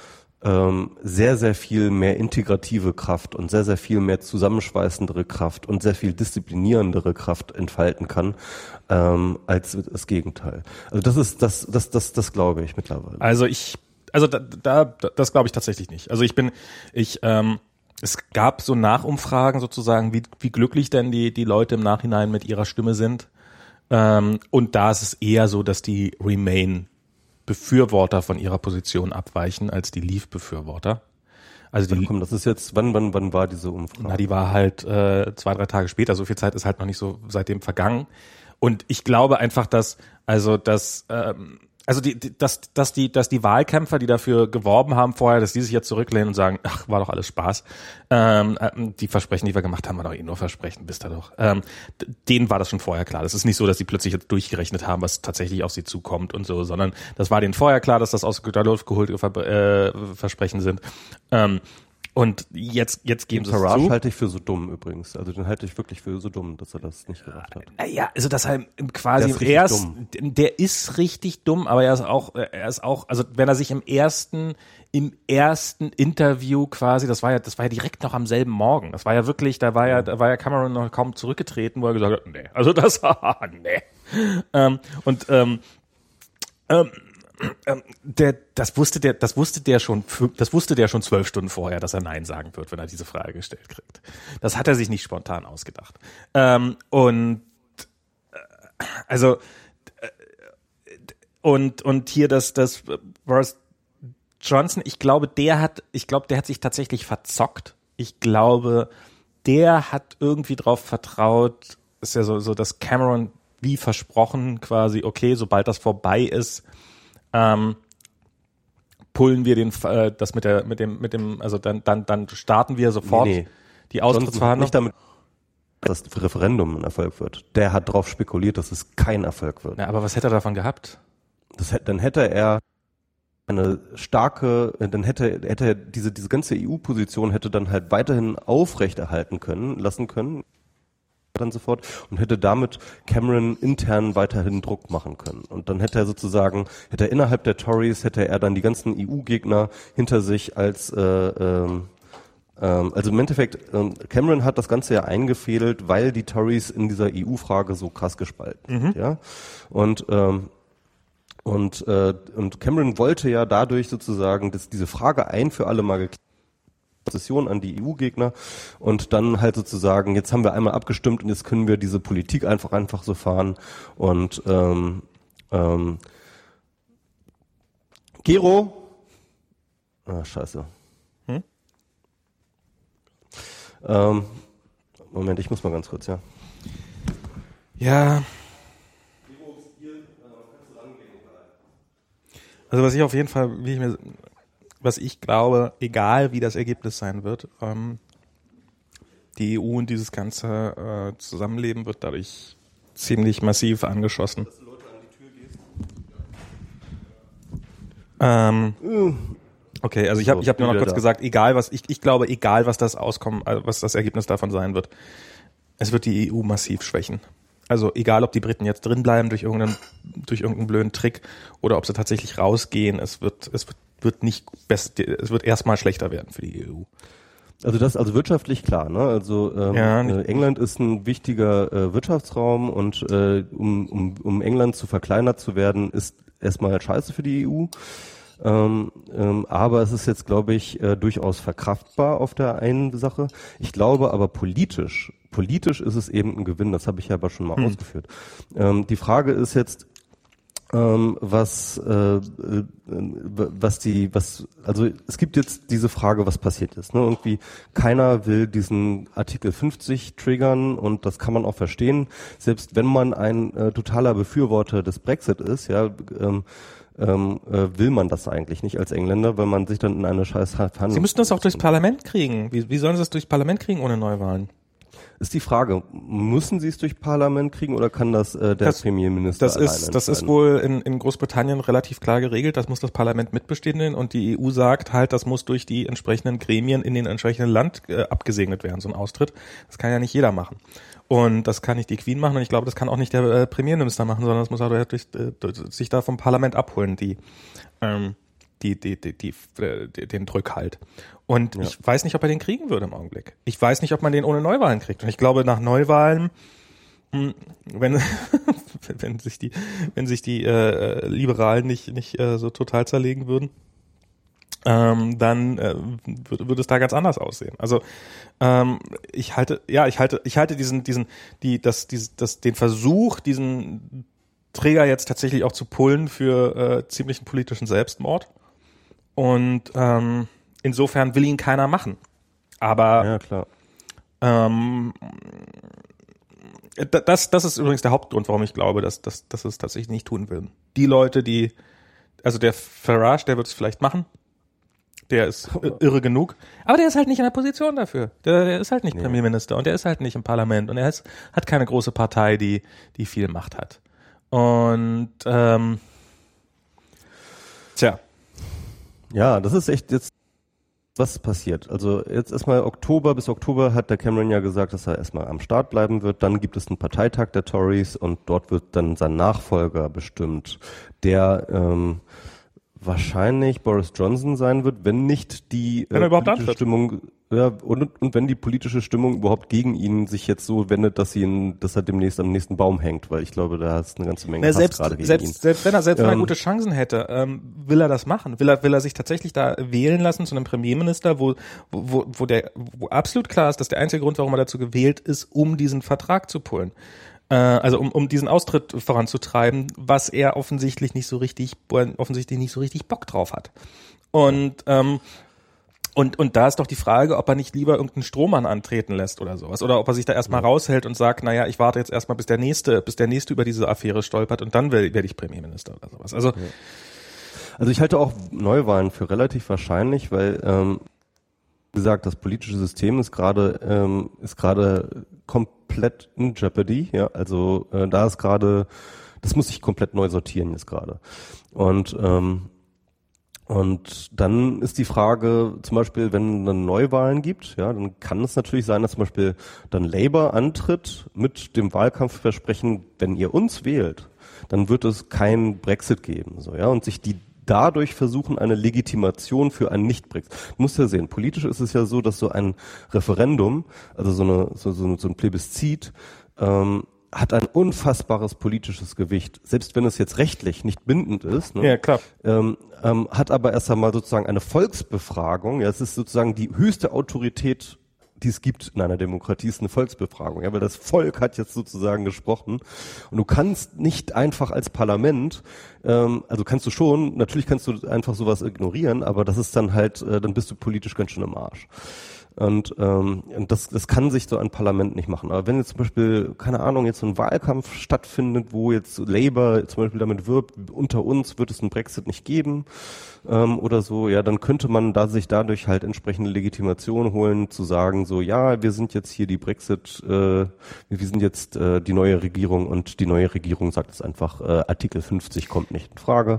ähm, sehr, sehr viel mehr integrative Kraft und sehr, sehr viel mehr zusammenschweißendere Kraft und sehr viel disziplinierendere Kraft entfalten kann, ähm, als das Gegenteil. Also das ist, das, das, das, das glaube ich mittlerweile. Also ich, also da, da das glaube ich tatsächlich nicht. Also ich bin, ich, ähm, es gab so Nachumfragen sozusagen, wie, wie glücklich denn die, die Leute im Nachhinein mit ihrer Stimme sind. Ähm, und da ist es eher so, dass die Remain Befürworter von ihrer Position abweichen als die Leave-Befürworter. Also die, komm, das ist jetzt, wann, wann, wann war diese Umfrage? Na, die war halt äh, zwei, drei Tage später. So viel Zeit ist halt noch nicht so seitdem vergangen. Und ich glaube einfach, dass, also, dass ähm, also die, die, dass, dass die, dass die Wahlkämpfer, die dafür geworben haben vorher, dass die sich jetzt zurücklehnen und sagen, ach, war doch alles Spaß. Ähm, äh, die Versprechen, die wir gemacht haben, war doch eh nur Versprechen, bist du doch. Ähm, denen war das schon vorher klar. Das ist nicht so, dass die plötzlich jetzt durchgerechnet haben, was tatsächlich auf sie zukommt und so, sondern das war denen vorher klar, dass das aus Luft geholte äh, Versprechen sind. Ähm, und jetzt, jetzt geben sie es zu. halte ich für so dumm übrigens. Also den halte ich wirklich für so dumm, dass er das nicht gemacht hat. Naja, also das halt quasi der ist erst, dumm. der ist richtig dumm, aber er ist auch, er ist auch, also wenn er sich im ersten, im ersten Interview quasi, das war ja, das war ja direkt noch am selben Morgen. Das war ja wirklich, da war ja, da war ja Cameron noch kaum zurückgetreten, wo er gesagt hat, nee, also das, *laughs* nee. Ähm, und ähm, ähm, ähm, der, das wusste der, das wusste der schon, das wusste der schon zwölf Stunden vorher, dass er Nein sagen wird, wenn er diese Frage gestellt kriegt. Das hat er sich nicht spontan ausgedacht. Ähm, und äh, also äh, und und hier das das Boris Johnson, ich glaube, der hat, ich glaube, der hat sich tatsächlich verzockt. Ich glaube, der hat irgendwie drauf vertraut, ist ja so so, dass Cameron wie versprochen quasi, okay, sobald das vorbei ist, ähm, pullen wir den äh, das mit der mit dem mit dem also dann dann dann starten wir sofort nee, nee. die Austrittsverhandlungen. Nicht damit dass das Referendum ein Erfolg wird. Der hat darauf spekuliert, dass es kein Erfolg wird. Ja, aber was hätte er davon gehabt? Das, dann hätte er eine starke, dann hätte, hätte er diese, diese ganze EU-Position hätte dann halt weiterhin aufrechterhalten können, lassen können dann sofort und hätte damit Cameron intern weiterhin Druck machen können. Und dann hätte er sozusagen, hätte er innerhalb der Tories, hätte er dann die ganzen EU-Gegner hinter sich als äh, ähm, ähm, also im Endeffekt, ähm, Cameron hat das Ganze ja eingefädelt, weil die Tories in dieser EU-Frage so krass gespalten mhm. Ja? Und ähm, und, äh, und Cameron wollte ja dadurch sozusagen dass diese Frage ein für alle Mal geklärt Session an die EU-Gegner und dann halt sozusagen, jetzt haben wir einmal abgestimmt und jetzt können wir diese Politik einfach einfach so fahren und ähm, ähm, Gero, ah scheiße. Hm? Ähm, Moment, ich muss mal ganz kurz, ja. Ja. Also was ich auf jeden Fall, wie ich mir was ich glaube, egal wie das Ergebnis sein wird, ähm, die EU und dieses ganze äh, Zusammenleben wird dadurch ziemlich massiv angeschossen. Ähm, okay, also ich habe ich hab nur noch kurz da. gesagt, egal was ich ich glaube, egal was das Auskommen, äh, was das Ergebnis davon sein wird, es wird die EU massiv schwächen. Also egal, ob die Briten jetzt drin bleiben durch irgendeinen durch irgendeinen blöden Trick oder ob sie tatsächlich rausgehen, es wird es wird wird nicht best, es wird erstmal schlechter werden für die EU. Also das also wirtschaftlich klar, ne? Also ähm, ja, äh, England ist ein wichtiger äh, Wirtschaftsraum und äh, um, um, um England zu verkleinert zu werden, ist erstmal scheiße für die EU. Ähm, ähm, aber es ist jetzt, glaube ich, äh, durchaus verkraftbar auf der einen Sache. Ich glaube aber politisch, politisch ist es eben ein Gewinn. Das habe ich ja aber schon mal hm. ausgeführt. Ähm, die Frage ist jetzt, ähm, was, äh, äh, was die, was, also es gibt jetzt diese Frage, was passiert ist. Ne? Irgendwie keiner will diesen Artikel 50 triggern und das kann man auch verstehen. Selbst wenn man ein äh, totaler Befürworter des Brexit ist, ja, ähm, ähm, äh, will man das eigentlich nicht als Engländer, weil man sich dann in eine scheiß Verhandlung... Sie müssten das auch durchs Parlament kriegen. Wie, wie sollen Sie das durchs Parlament kriegen ohne Neuwahlen? Ist die Frage, müssen sie es durch Parlament kriegen oder kann das äh, der das, Premierminister Das ist, das ist wohl in, in Großbritannien relativ klar geregelt. Das muss das Parlament mitbestehen und die EU sagt halt, das muss durch die entsprechenden Gremien in den entsprechenden Land äh, abgesegnet werden, so ein Austritt. Das kann ja nicht jeder machen. Und das kann nicht die Queen machen und ich glaube, das kann auch nicht der äh, Premierminister machen, sondern das muss auch durch, äh, sich da vom Parlament abholen, die ähm, die, die, die, die, den Drückhalt. Und ja. ich weiß nicht, ob er den kriegen würde im Augenblick. Ich weiß nicht, ob man den ohne Neuwahlen kriegt. Und ich glaube, nach Neuwahlen, hm, wenn, *laughs* wenn sich die, wenn sich die äh, Liberalen nicht, nicht äh, so total zerlegen würden, ähm, dann äh, würde, würde es da ganz anders aussehen. Also ähm, ich halte, ja, ich halte, ich halte diesen, diesen, die, das, dieses, das, den Versuch, diesen Träger jetzt tatsächlich auch zu pullen für äh, ziemlichen politischen Selbstmord. Und ähm, insofern will ihn keiner machen. Aber Ja, klar. ähm, das, das ist übrigens der Hauptgrund, warum ich glaube, dass, dass, dass es tatsächlich nicht tun will. Die Leute, die, also der Farage, der wird es vielleicht machen. Der ist *laughs* irre genug. Aber der ist halt nicht in der Position dafür. Der, der ist halt nicht Premierminister und der ist halt nicht im Parlament und er ist, hat keine große Partei, die, die viel Macht hat. Und ähm, tja, Ja, das ist echt jetzt was passiert. Also jetzt erstmal Oktober bis Oktober hat der Cameron ja gesagt, dass er erstmal am Start bleiben wird. Dann gibt es einen Parteitag der Tories und dort wird dann sein Nachfolger bestimmt, der ähm, wahrscheinlich Boris Johnson sein wird, wenn nicht die antritt. Stimmung ja, und, und wenn die politische Stimmung überhaupt gegen ihn sich jetzt so wendet, dass sie ihn, dass er demnächst am nächsten Baum hängt, weil ich glaube, da ist eine ganze Menge Na, selbst, gerade gegen selbst, ihn. selbst wenn er, selbst wenn er Ähm, gute Chancen hätte, ähm, will er das machen? Will er, will er sich tatsächlich da wählen lassen zu einem Premierminister, wo, wo, wo der, wo absolut klar ist, dass der einzige Grund, warum er dazu gewählt ist, um diesen Vertrag zu pullen. Äh, also um, um diesen Austritt voranzutreiben, was er offensichtlich nicht so richtig, offensichtlich nicht so richtig Bock drauf hat. Und, ähm, und, und da ist doch die Frage, ob er nicht lieber irgendeinen Strohmann antreten lässt oder sowas. Oder ob er sich da erstmal raushält und sagt, naja, ich warte jetzt erstmal, bis der nächste, bis der nächste über diese Affäre stolpert und dann werde werd ich Premierminister oder sowas. Also, Also ich halte auch Neuwahlen für relativ wahrscheinlich, weil ähm, wie gesagt, das politische System ist gerade ähm, ist gerade komplett in Jeopardy. Ja, also äh, da ist gerade, das muss sich komplett neu sortieren jetzt gerade. Und ähm, und dann ist die Frage, zum Beispiel, wenn dann Neuwahlen gibt, ja, dann kann es natürlich sein, dass zum Beispiel dann Labour antritt mit dem Wahlkampfversprechen, wenn ihr uns wählt, dann wird es kein Brexit geben, so, ja, und sich die dadurch versuchen, eine Legitimation für einen Nicht-Brexit. Du musst ja sehen, politisch ist es ja so, dass so ein Referendum, also so, eine, so, so, so ein Plebiszit, ähm, hat ein unfassbares politisches Gewicht. Selbst wenn es jetzt rechtlich nicht bindend ist, ne, ja, klar. ähm, ähm, hat aber erst einmal sozusagen eine Volksbefragung. Ja, es ist sozusagen die höchste Autorität, die es gibt in einer Demokratie, ist eine Volksbefragung. Ja, weil das Volk hat jetzt sozusagen gesprochen. Und du kannst nicht einfach als Parlament, ähm, also kannst du schon, natürlich kannst du einfach sowas ignorieren, aber das ist dann halt, äh, dann bist du politisch ganz schön im Arsch. Und, ähm, das, das kann sich so ein Parlament nicht machen. Aber wenn jetzt zum Beispiel, keine Ahnung, jetzt so ein Wahlkampf stattfindet, wo jetzt Labour zum Beispiel damit wirbt, unter uns wird es einen Brexit nicht geben ähm, oder so, ja, dann könnte man da sich dadurch halt entsprechende Legitimation holen, zu sagen, so, ja, wir sind jetzt hier die Brexit, äh, wir sind jetzt äh, die neue Regierung und die neue Regierung sagt es einfach, äh, Artikel 50 kommt nicht in Frage.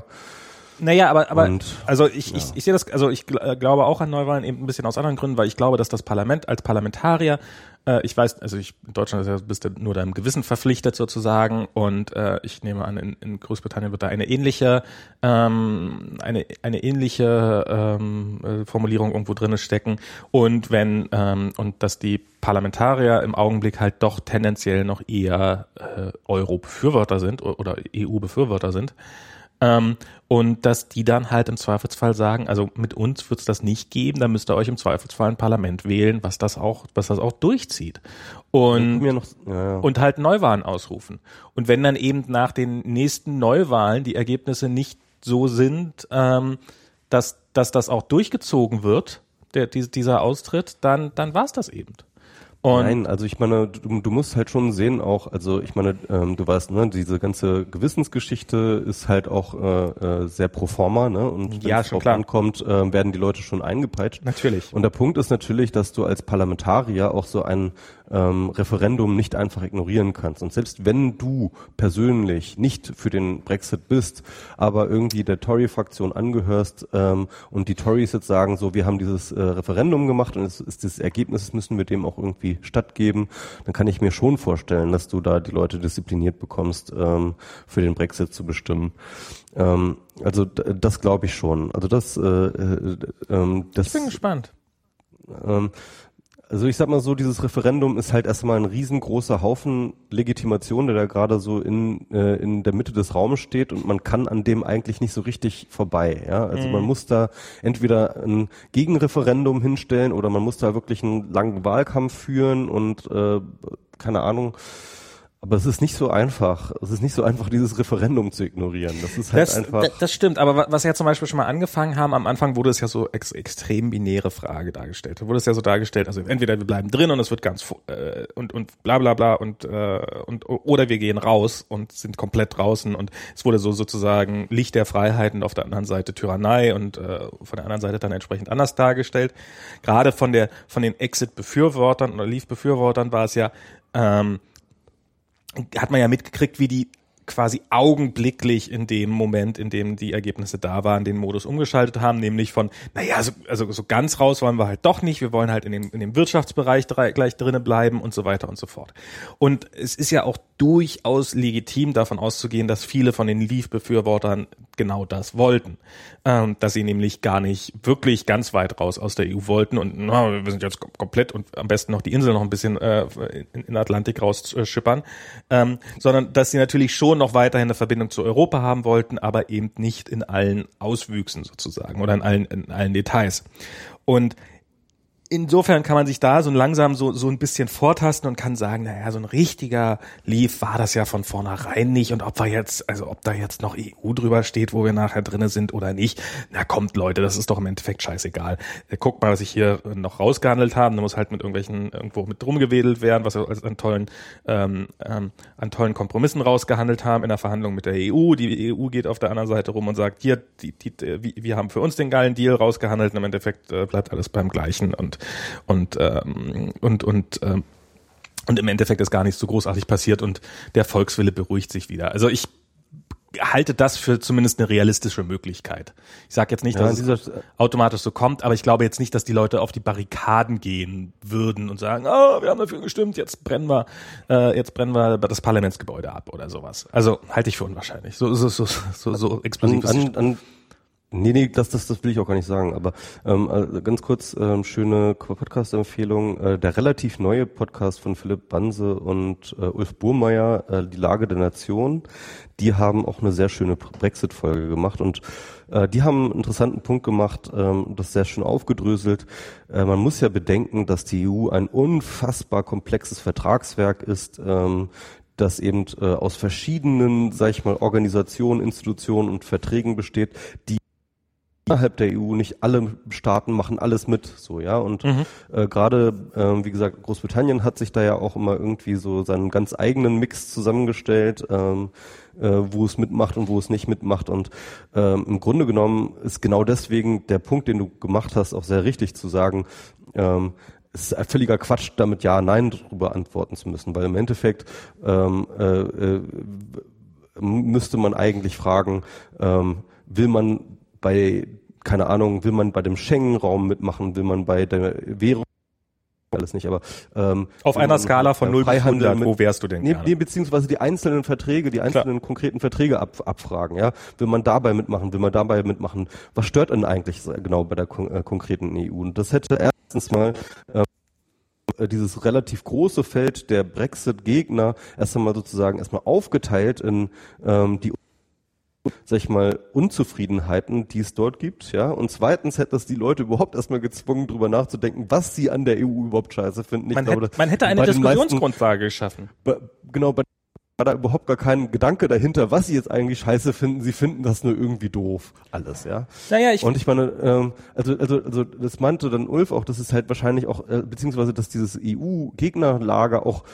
Naja, aber, aber Und, also ich, ich, ich sehe das, also ich gl- äh, glaube auch an Neuwahlen eben ein bisschen aus anderen Gründen, weil ich glaube, dass das Parlament als Parlamentarier, äh, ich weiß, also ich, in Deutschland ist ja, bist du nur deinem Gewissen verpflichtet sozusagen und äh, ich nehme an, in, in Großbritannien wird da eine ähnliche, ähm, eine, eine ähnliche ähm, äh, Formulierung irgendwo drinne stecken und wenn, ähm, und dass die Parlamentarier im Augenblick halt doch tendenziell noch eher äh, Euro-Befürworter sind oder EU-Befürworter sind, ähm, und dass die dann halt im Zweifelsfall sagen, also mit uns wird es das nicht geben, dann müsst ihr euch im Zweifelsfall ein Parlament wählen, was das auch, was das auch durchzieht. Und, noch, ja, ja. und halt Neuwahlen ausrufen. Und wenn dann eben nach den nächsten Neuwahlen die Ergebnisse nicht so sind, ähm, dass, dass das auch durchgezogen wird, der, die, dieser Austritt, dann, dann war es das eben. Und Nein, also ich meine, du, du musst halt schon sehen auch, also ich meine, ähm, du weißt, ne, diese ganze Gewissensgeschichte ist halt auch äh, äh, sehr pro forma, ne? Und wenn Ja, es drauf klar. ankommt, äh, werden die Leute schon eingepeitscht. Natürlich. Und der Punkt ist natürlich, dass du als Parlamentarier auch so ein ähm, Referendum nicht einfach ignorieren kannst. Und selbst wenn du persönlich nicht für den Brexit bist, aber irgendwie der Tory-Fraktion angehörst ähm, und die Tories jetzt sagen, so, wir haben dieses äh, Referendum gemacht und es ist das Ergebnis, das müssen wir dem auch irgendwie stattgeben, dann kann ich mir schon vorstellen, dass du da die Leute diszipliniert bekommst, ähm, für den Brexit zu bestimmen. Ähm, also das glaube ich schon. Also das, äh, äh, ähm, das ich bin gespannt. ähm, Also ich sag mal so, dieses Referendum ist halt erstmal ein riesengroßer Haufen Legitimation, der da gerade so in, äh, in der Mitte des Raumes steht und man kann an dem eigentlich nicht so richtig vorbei. Ja? Also mhm. man muss da entweder ein Gegenreferendum hinstellen oder man muss da wirklich einen langen Wahlkampf führen und äh, keine Ahnung aber es ist nicht so einfach. Es ist nicht so einfach, dieses Referendum zu ignorieren. Das ist halt das, einfach. Das stimmt. Aber was ja zum Beispiel schon mal angefangen haben, am Anfang wurde es ja so ex extrem binäre Frage dargestellt. Da wurde es ja so dargestellt, also entweder wir bleiben drin und es wird ganz äh, und und bla bla bla und äh, und oder wir gehen raus und sind komplett draußen und es wurde so sozusagen Licht der Freiheit und auf der anderen Seite Tyrannei und äh, von der anderen Seite dann entsprechend anders dargestellt. Gerade von der von den Exit-Befürwortern oder Leave-Befürwortern war es ja ähm, hat man ja mitgekriegt, wie die quasi augenblicklich in dem Moment, in dem die Ergebnisse da waren, den Modus umgeschaltet haben, nämlich von, naja, so, also so ganz raus wollen wir halt doch nicht, wir wollen halt in dem, in dem Wirtschaftsbereich gleich drinnen bleiben und so weiter und so fort. Und es ist ja auch durchaus legitim davon auszugehen, dass viele von den Leave-Befürwortern genau das wollten. Ähm, dass sie nämlich gar nicht wirklich ganz weit raus aus der EU wollten und na, wir sind jetzt komplett und am besten noch die Insel noch ein bisschen äh, in, in Atlantik rausschippern, ähm, sondern dass sie natürlich schon noch weiterhin eine Verbindung zu Europa haben wollten, aber eben nicht in allen Auswüchsen sozusagen oder in allen, in allen Details. Und insofern kann man sich da so langsam so, so ein bisschen vortasten und kann sagen, naja, so ein richtiger Leaf war das ja von vornherein nicht und ob wir jetzt, also ob da jetzt noch EU drüber steht, wo wir nachher drinnen sind oder nicht, na kommt Leute, das ist doch im Endeffekt scheißegal. Äh, guckt mal, was ich hier noch rausgehandelt habe, da muss halt mit irgendwelchen irgendwo mit rumgewedelt werden, was wir an tollen, ähm, ähm, an tollen Kompromissen rausgehandelt haben in der Verhandlung mit der EU. Die EU geht auf der anderen Seite rum und sagt, hier, die, die, wir haben für uns den geilen Deal rausgehandelt und im Endeffekt äh, bleibt alles beim gleichen und und ähm, und und ähm, und im Endeffekt ist gar nichts so großartig passiert und der Volkswille beruhigt sich wieder. Also ich halte das für zumindest eine realistische Möglichkeit. Ich sage jetzt nicht, dass ja, es automatisch so kommt, aber ich glaube jetzt nicht, dass die Leute auf die Barrikaden gehen würden und sagen, oh, wir haben dafür gestimmt, jetzt brennen wir, äh, jetzt brennen wir das Parlamentsgebäude ab oder sowas. Also halte ich für unwahrscheinlich. So so so so, so explosiv. An, an, an Nee, nee, das, das, das will ich auch gar nicht sagen. Aber ähm, also ganz kurz, ähm, schöne Podcast-Empfehlung. Äh, der relativ neue Podcast von Philipp Banse und äh, Ulf Burmeier, äh, Die Lage der Nation, die haben auch eine sehr schöne Brexit-Folge gemacht und äh, die haben einen interessanten Punkt gemacht, ähm, das sehr schön aufgedröselt. Äh, man muss ja bedenken, dass die EU ein unfassbar komplexes Vertragswerk ist, ähm, das eben äh, aus verschiedenen, sag ich mal, Organisationen, Institutionen und Verträgen besteht, die innerhalb der EU nicht alle Staaten machen alles mit, so ja. Und mhm. äh, gerade, äh, wie gesagt, Großbritannien hat sich da ja auch immer irgendwie so seinen ganz eigenen Mix zusammengestellt, ähm, äh, wo es mitmacht und wo es nicht mitmacht. Und ähm, im Grunde genommen ist genau deswegen der Punkt, den du gemacht hast, auch sehr richtig zu sagen. Ähm, es ist völliger Quatsch, damit ja, nein drüber antworten zu müssen, weil im Endeffekt ähm, äh, äh, müsste man eigentlich fragen, ähm, will man bei, keine Ahnung, will man bei dem Schengen-Raum mitmachen, will man bei der Währung alles nicht, aber ähm, auf einer Skala von 0 bis 100, mit, wo wärst du denn nee, nee, beziehungsweise die einzelnen Verträge, die einzelnen Klar. konkreten Verträge ab, abfragen, ja, will man dabei mitmachen, will man dabei mitmachen, was stört denn eigentlich genau bei der kon äh, konkreten EU? Und das hätte erstens mal ähm, äh, dieses relativ große Feld der Brexit-Gegner erst einmal sozusagen erstmal aufgeteilt in ähm, die sag ich mal, Unzufriedenheiten, die es dort gibt, ja. Und zweitens hätte das die Leute überhaupt erstmal gezwungen, drüber nachzudenken, was sie an der EU überhaupt scheiße finden. Ich man, glaube, hätte, man hätte eine Diskussionsgrundlage geschaffen. Bei, genau, bei war da überhaupt gar kein Gedanke dahinter, was sie jetzt eigentlich scheiße finden. Sie finden das nur irgendwie doof, alles, ja. Naja, ich und ich meine, ähm, also, also, also das meinte dann Ulf auch, das ist halt wahrscheinlich auch, äh, beziehungsweise dass dieses EU-Gegnerlager auch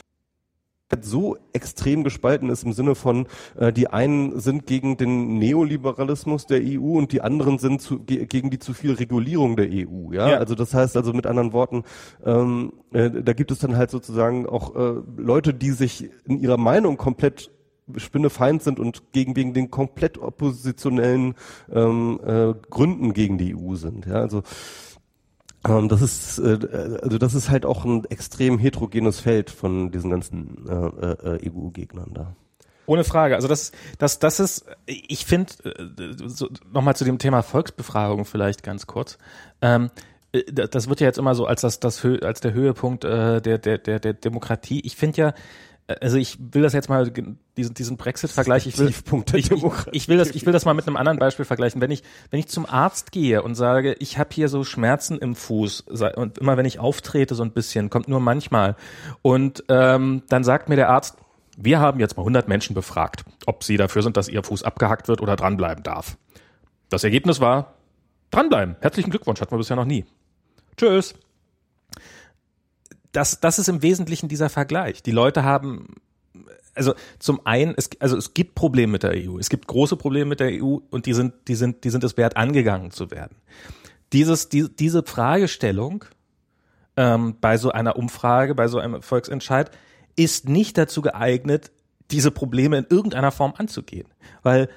so extrem gespalten ist im Sinne von, äh, die einen sind gegen den Neoliberalismus der EU und die anderen sind zu, ge gegen die zu viel Regulierung der EU. Ja? ja? also das heißt also mit anderen Worten, ähm, äh, da gibt es dann halt sozusagen auch äh, Leute, die sich in ihrer Meinung komplett spinnefeind sind und gegen wegen den komplett oppositionellen ähm, äh, Gründen gegen die EU sind. Ja, also ähm, das ist äh, also das ist halt auch ein extrem heterogenes Feld von diesen ganzen äh, äh, EU-Gegnern da. Ohne Frage. Also das, das, das ist, ich finde, äh, so, nochmal zu dem Thema Volksbefragung vielleicht ganz kurz. Ähm, äh, das wird ja jetzt immer so als das, das als der Höhepunkt äh, der, der, der, der Demokratie. Ich finde ja, also ich will das jetzt mal diesen diesen Brexit-Vergleich. Ich will, ich, ich, ich, will das, ich will das mal mit einem anderen Beispiel vergleichen. Wenn ich wenn ich zum Arzt gehe und sage, ich habe hier so Schmerzen im Fuß und immer wenn ich auftrete so ein bisschen, kommt nur manchmal und ähm, dann sagt mir der Arzt, wir haben jetzt mal 100 Menschen befragt, ob sie dafür sind, dass ihr Fuß abgehackt wird oder dranbleiben darf. Das Ergebnis war dranbleiben. Herzlichen Glückwunsch, hatten wir bisher noch nie. Tschüss. Das, das ist im Wesentlichen dieser Vergleich. Die Leute haben, also zum einen, es, also es gibt Probleme mit der EU. Es gibt große Probleme mit der EU und die sind, die sind, die sind es wert, angegangen zu werden. Dieses, die, diese Fragestellung ähm, bei so einer Umfrage, bei so einem Volksentscheid, ist nicht dazu geeignet, diese Probleme in irgendeiner Form anzugehen. Weil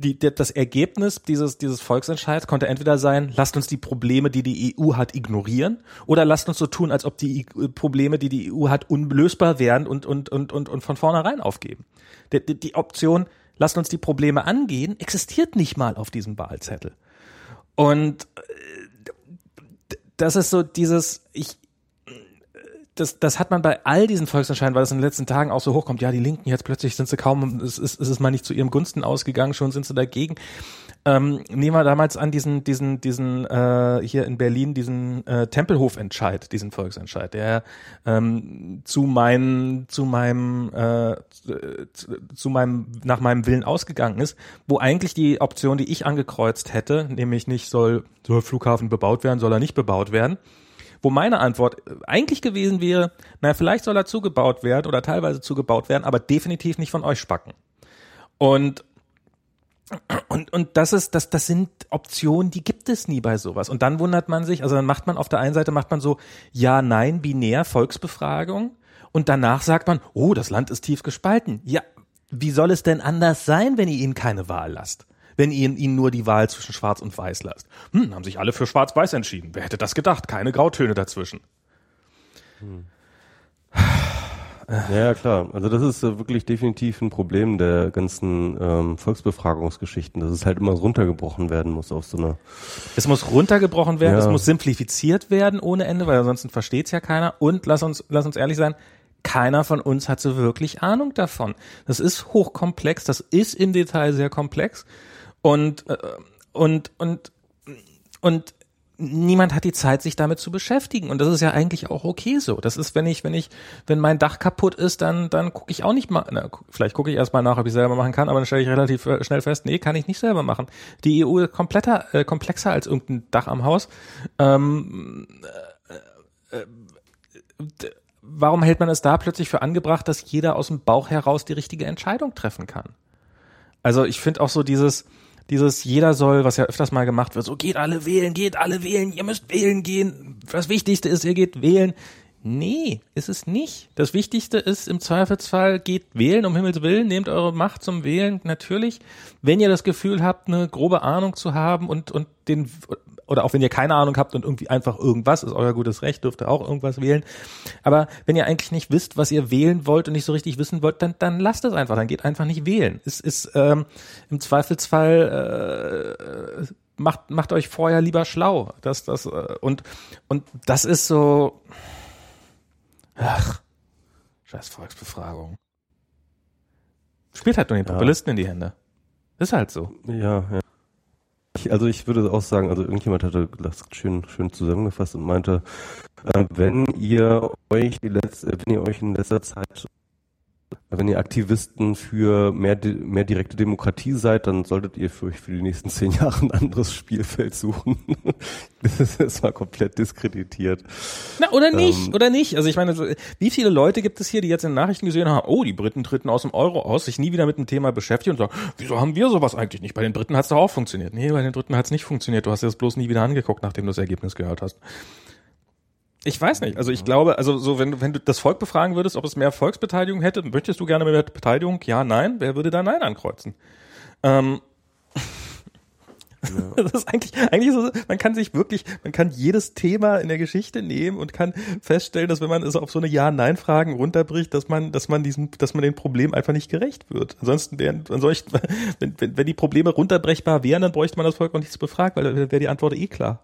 die, das Ergebnis dieses, dieses Volksentscheids konnte entweder sein, lasst uns die Probleme, die die EU hat, ignorieren, oder lasst uns so tun, als ob die Probleme, die die EU hat, unlösbar wären und, und, und, und, und von vornherein aufgeben. Die, die, die Option, lasst uns die Probleme angehen, existiert nicht mal auf diesem Wahlzettel. Und äh, das ist so dieses, ich, das, das hat man bei all diesen Volksentscheiden, weil es in den letzten Tagen auch so hochkommt, ja, die Linken jetzt plötzlich sind sie kaum, es ist, es ist mal nicht zu ihrem Gunsten ausgegangen, schon sind sie dagegen. Ähm, nehmen wir damals an diesen, diesen, diesen äh, hier in Berlin, diesen äh, Tempelhof-Entscheid, diesen Volksentscheid, der ähm, zu meinem, zu meinem, äh, zu meinem, nach meinem Willen ausgegangen ist, wo eigentlich die Option, die ich angekreuzt hätte, nämlich nicht soll, soll Flughafen bebaut werden, soll er nicht bebaut werden, wo meine Antwort eigentlich gewesen wäre, na, vielleicht soll er zugebaut werden oder teilweise zugebaut werden, aber definitiv nicht von euch Spacken. Und und, und das ist, das, das sind Optionen, die gibt es nie bei sowas. Und dann wundert man sich, also dann macht man auf der einen Seite macht man so Ja, Nein, binär, Volksbefragung. Und danach sagt man, oh, das Land ist tief gespalten. Ja, wie soll es denn anders sein, wenn ihr ihnen keine Wahl lasst? Wenn ihr ihnen nur die Wahl zwischen Schwarz und Weiß lasst. Hm, haben sich alle für Schwarz-Weiß entschieden. Wer hätte das gedacht? Keine Grautöne dazwischen. Hm. Ja, klar. Also das ist äh, wirklich definitiv ein Problem der ganzen ähm, Volksbefragungsgeschichten, dass es halt immer runtergebrochen werden muss auf so eine. Es muss runtergebrochen werden, ja. es muss simplifiziert werden ohne Ende, weil ansonsten versteht es ja keiner. Und lass uns, lass uns ehrlich sein, keiner von uns hat so wirklich Ahnung davon. Das ist hochkomplex, das ist im Detail sehr komplex. Und, äh, und, und, und niemand hat die Zeit, sich damit zu beschäftigen. Und das ist ja eigentlich auch okay so. Das ist, wenn ich, wenn ich, wenn mein Dach kaputt ist, dann, dann gucke ich auch nicht mal, na, vielleicht gucke ich erst mal nach, ob ich selber machen kann, aber dann stelle ich relativ äh, schnell fest, nee, kann ich nicht selber machen. Die EU ist kompletter, äh, komplexer als irgendein Dach am Haus. Ähm, äh, äh, warum hält man es da plötzlich für angebracht, dass jeder aus dem Bauch heraus die richtige Entscheidung treffen kann? Also ich finde auch so dieses, dieses jeder soll, was ja öfters mal gemacht wird, so geht alle wählen, geht alle wählen, ihr müsst wählen gehen. Das Wichtigste ist, ihr geht wählen. Nee, ist es nicht. Das Wichtigste ist im Zweifelsfall, geht wählen, um Himmels Willen, nehmt eure Macht zum Wählen. Natürlich, wenn ihr das Gefühl habt, eine grobe Ahnung zu haben und, und den, oder auch wenn ihr keine Ahnung habt und irgendwie einfach irgendwas, ist euer gutes Recht, dürft ihr auch irgendwas wählen. Aber wenn ihr eigentlich nicht wisst, was ihr wählen wollt und nicht so richtig wissen wollt, dann, dann lasst es einfach, dann geht einfach nicht wählen. Es ist ähm, im Zweifelsfall äh, macht, macht euch vorher lieber schlau. Das, das, äh, und, und das ist so. Ach, scheiß Volksbefragung. Spielt halt nur den Populisten ja. in die Hände. Ist halt so. Ja, ja. Ich, also ich würde auch sagen, also irgendjemand hatte das schön, schön zusammengefasst und meinte, äh, wenn ihr euch die letzte, wenn ihr euch in letzter Zeit wenn ihr Aktivisten für mehr, mehr direkte Demokratie seid, dann solltet ihr für euch für die nächsten zehn Jahre ein anderes Spielfeld suchen. *laughs* das ist mal komplett diskreditiert. Na, oder nicht, ähm, oder nicht. Also ich meine, wie viele Leute gibt es hier, die jetzt in den Nachrichten gesehen haben, oh, die Briten treten aus dem Euro aus, sich nie wieder mit dem Thema beschäftigen und sagen, wieso haben wir sowas eigentlich nicht? Bei den Briten hat es doch auch funktioniert. Nee, bei den Briten hat es nicht funktioniert. Du hast dir das bloß nie wieder angeguckt, nachdem du das Ergebnis gehört hast. Ich weiß nicht. Also ich glaube, also so wenn du wenn du das Volk befragen würdest, ob es mehr Volksbeteiligung hätte, möchtest du gerne mehr Beteiligung? Ja, nein. Wer würde da nein ankreuzen? Ähm, ja. *laughs* Das ist eigentlich, eigentlich so, man kann sich wirklich, man kann jedes Thema in der Geschichte nehmen und kann feststellen, dass wenn man es auf so eine Ja-Nein-Fragen runterbricht, dass man, dass man diesem, dass man dem Problem einfach nicht gerecht wird. Ansonsten wären, ansonsten, *laughs* wenn, wenn, wenn die Probleme runterbrechbar wären, dann bräuchte man das Volk auch nichts befragt, weil dann wäre die Antwort eh klar.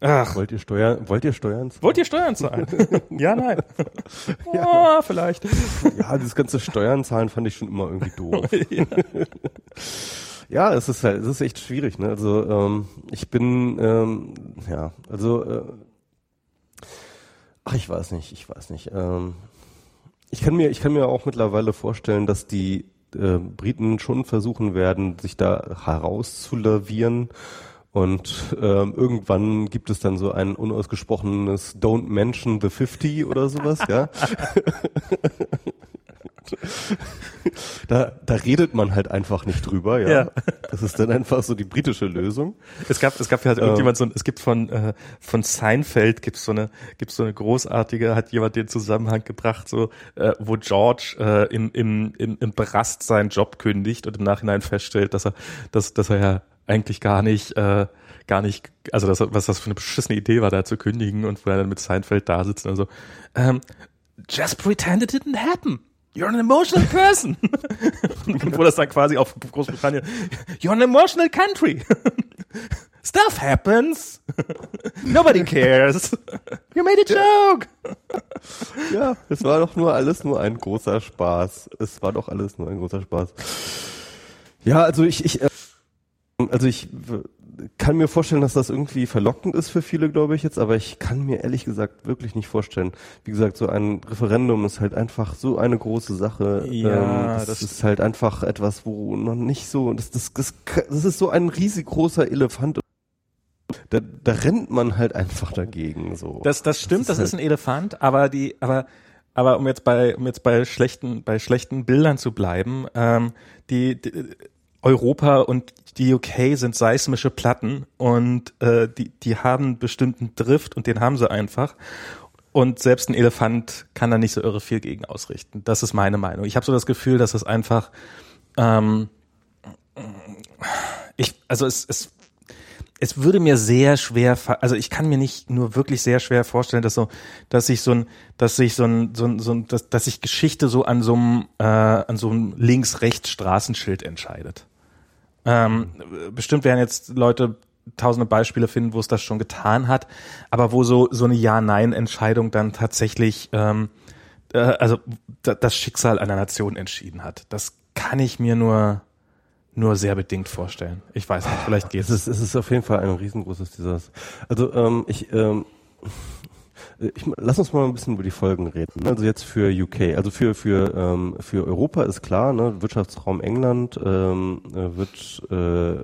Ach. Wollt ihr Steuern, wollt ihr Steuern zahlen? Wollt ihr Steuern zahlen? *laughs* ja, nein. *laughs* ja. Oh, vielleicht. Ja, dieses ganze Steuern zahlen fand ich schon immer irgendwie doof. *laughs* ja. ja, es ist halt, es ist echt schwierig, ne? Also, ähm, ich bin, ähm, ja, also, äh, ach, ich weiß nicht, ich weiß nicht. Ähm, ich kann mir, ich kann mir auch mittlerweile vorstellen, dass die äh, Briten schon versuchen werden, sich da herauszulavieren und ähm, irgendwann gibt es dann so ein unausgesprochenes Don't mention the 50 oder sowas, ja. *laughs* da, da redet man halt einfach nicht drüber, ja. ja. Das ist dann einfach so die britische Lösung. Es gab, es gab ja halt irgendjemand ähm, so, es gibt von äh, von Seinfeld gibt's so eine, gibt's so eine großartige, hat jemand den Zusammenhang gebracht, so äh, wo George äh, im, im, im, im Berast seinen Job kündigt und im Nachhinein feststellt, dass er, dass, dass er ja eigentlich gar nicht, äh, gar nicht, also das, was das für eine beschissene Idee war, da zu kündigen und wo er dann mit Seinfeld da sitzt und so, ähm, just pretend it didn't happen. You're an emotional person. und *laughs* wo das dann quasi auf Großbritannien, you're an emotional country. *laughs* Stuff happens. Nobody cares. You made a joke. Ja, es war doch nur alles nur ein großer Spaß. Es war doch alles nur ein großer Spaß. Ja, also ich, ich äh also ich kann mir vorstellen, dass das irgendwie verlockend ist für viele, glaube ich jetzt, aber ich kann mir ehrlich gesagt wirklich nicht vorstellen. Wie gesagt, so ein Referendum ist halt einfach so eine große Sache. Ja, ähm, das, das, ist halt einfach etwas, wo noch nicht so, das, das, das, das ist so ein riesig großer Elefant. Da, da rennt man halt einfach dagegen. So. Das, das stimmt, das ist, das ist halt ein Elefant, aber die, aber aber um jetzt bei um jetzt bei schlechten bei schlechten Bildern zu bleiben, ähm, die, die Europa und die UK sind seismische Platten und äh, die, die haben bestimmten Drift und den haben sie einfach. Und selbst ein Elefant kann da nicht so irre viel gegen ausrichten. Das ist meine Meinung. Ich habe so das Gefühl, dass es einfach ähm, ich, also es, es es würde mir sehr schwer, also ich kann mir nicht nur wirklich sehr schwer vorstellen, dass so, dass sich so ein, dass sich so ein, so ein, so ein dass, dass sich Geschichte so an so einem, äh, an so einem links-rechts Straßenschild entscheidet. Ähm, bestimmt werden jetzt Leute tausende Beispiele finden, wo es das schon getan hat, aber wo so so eine Ja-Nein-Entscheidung dann tatsächlich ähm, äh, also das Schicksal einer Nation entschieden hat. Das kann ich mir nur nur sehr bedingt vorstellen. Ich weiß nicht, vielleicht geht es. Ist, es ist auf jeden Fall ein riesengroßes Desaster. Also ähm, ich ähm, ich, lass uns mal ein bisschen über die Folgen reden. Also jetzt für UK, also für für ähm, für Europa ist klar, ne, Wirtschaftsraum England ähm, äh, wird äh,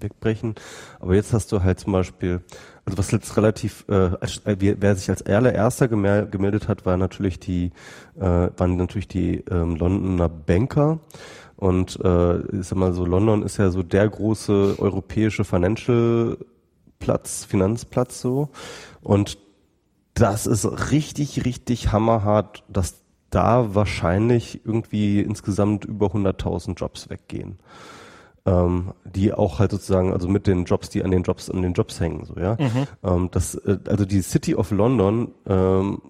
wegbrechen. Aber jetzt hast du halt zum Beispiel, also was jetzt relativ, äh, äh wer sich als allererster gemeldet hat, war natürlich die, äh, waren natürlich die ähm, Londoner Banker. Und äh, ich sag mal so, London ist ja so der große europäische Financial Platz, Finanzplatz so. Und das ist richtig, richtig hammerhart, dass da wahrscheinlich irgendwie insgesamt über 100.000 Jobs weggehen. Ähm, die auch halt sozusagen, also mit den Jobs, die an den Jobs, an den Jobs hängen, so, ja. Mhm. Ähm, das, äh, also die City of London, ähm,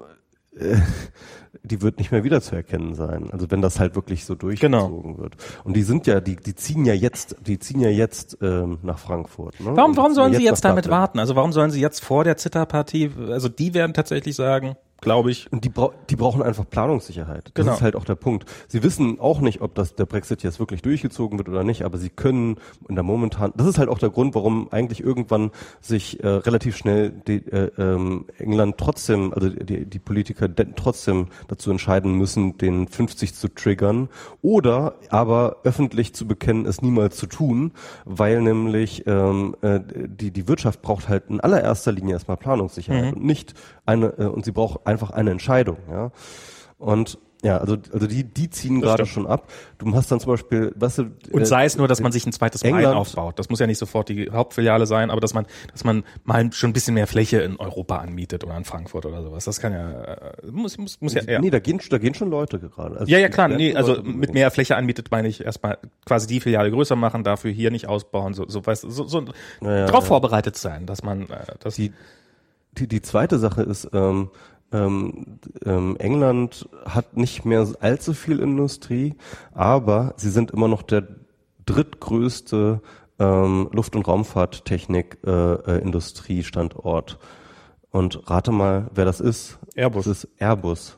äh, *laughs* die wird nicht mehr wiederzuerkennen sein. Also wenn das halt wirklich so durchgezogen genau. wird. Und die sind ja, die, die ziehen ja jetzt, die ziehen ja jetzt ähm, nach Frankfurt. Ne? Warum, warum sollen sie jetzt damit warten? Also warum sollen sie jetzt vor der Zitterpartie, also die werden tatsächlich sagen, glaube ich. Und die, bra die brauchen einfach Planungssicherheit. Das genau. ist halt auch der Punkt. Sie wissen auch nicht, ob das der Brexit jetzt wirklich durchgezogen wird oder nicht, aber sie können in der momentan, das ist halt auch der Grund, warum eigentlich irgendwann sich äh, relativ schnell die, äh, ähm, England trotzdem, also die, die Politiker trotzdem dazu entscheiden müssen, den 50 zu triggern oder aber öffentlich zu bekennen, es niemals zu tun, weil nämlich ähm, äh, die, die Wirtschaft braucht halt in allererster Linie erstmal Planungssicherheit mhm. und nicht eine, äh, und sie braucht einfach eine Entscheidung, ja. Und ja, also, also die, die ziehen gerade schon ab. Du hast dann zum Beispiel, weißt du, Und sei es nur, dass man sich ein zweites England, Bein aufbaut. Das muss ja nicht sofort die Hauptfiliale sein, aber dass man, dass man mal schon ein bisschen mehr Fläche in Europa anmietet oder in Frankfurt oder sowas. Das kann ja, äh, muss, muss, muss ja, ja. Nee, da gehen, da gehen schon Leute gerade. Also ja, ja, klar, nee, also mit mehr Fläche anmietet meine ich erstmal quasi die Filiale größer machen, dafür hier nicht ausbauen, so, so, weißt, so, so ja, drauf ja. vorbereitet sein, dass man, äh, das. Die, die, die zweite Sache ist, ähm, ähm, ähm, England hat nicht mehr allzu viel Industrie, aber sie sind immer noch der drittgrößte ähm, Luft- und Raumfahrttechnik äh, äh. Und rate mal, wer das ist. Airbus. Das ist Airbus.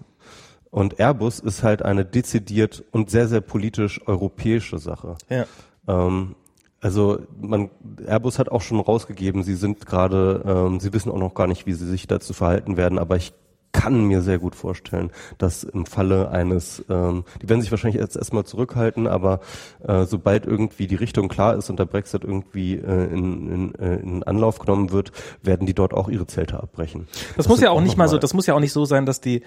Und Airbus ist halt eine dezidiert und sehr, sehr politisch europäische Sache. Ja. Ähm, also man, Airbus hat auch schon rausgegeben, sie sind gerade, ähm, sie wissen auch noch gar nicht, wie sie sich dazu verhalten werden, aber ich kann mir sehr gut vorstellen, dass im Falle eines, ähm, die werden sich wahrscheinlich jetzt erstmal zurückhalten, aber äh, sobald irgendwie die Richtung klar ist und der Brexit irgendwie äh, in, in, äh, in Anlauf genommen wird, werden die dort auch ihre Zelte abbrechen. Das, das muss ja auch nicht mal so, das muss ja auch nicht so sein, dass die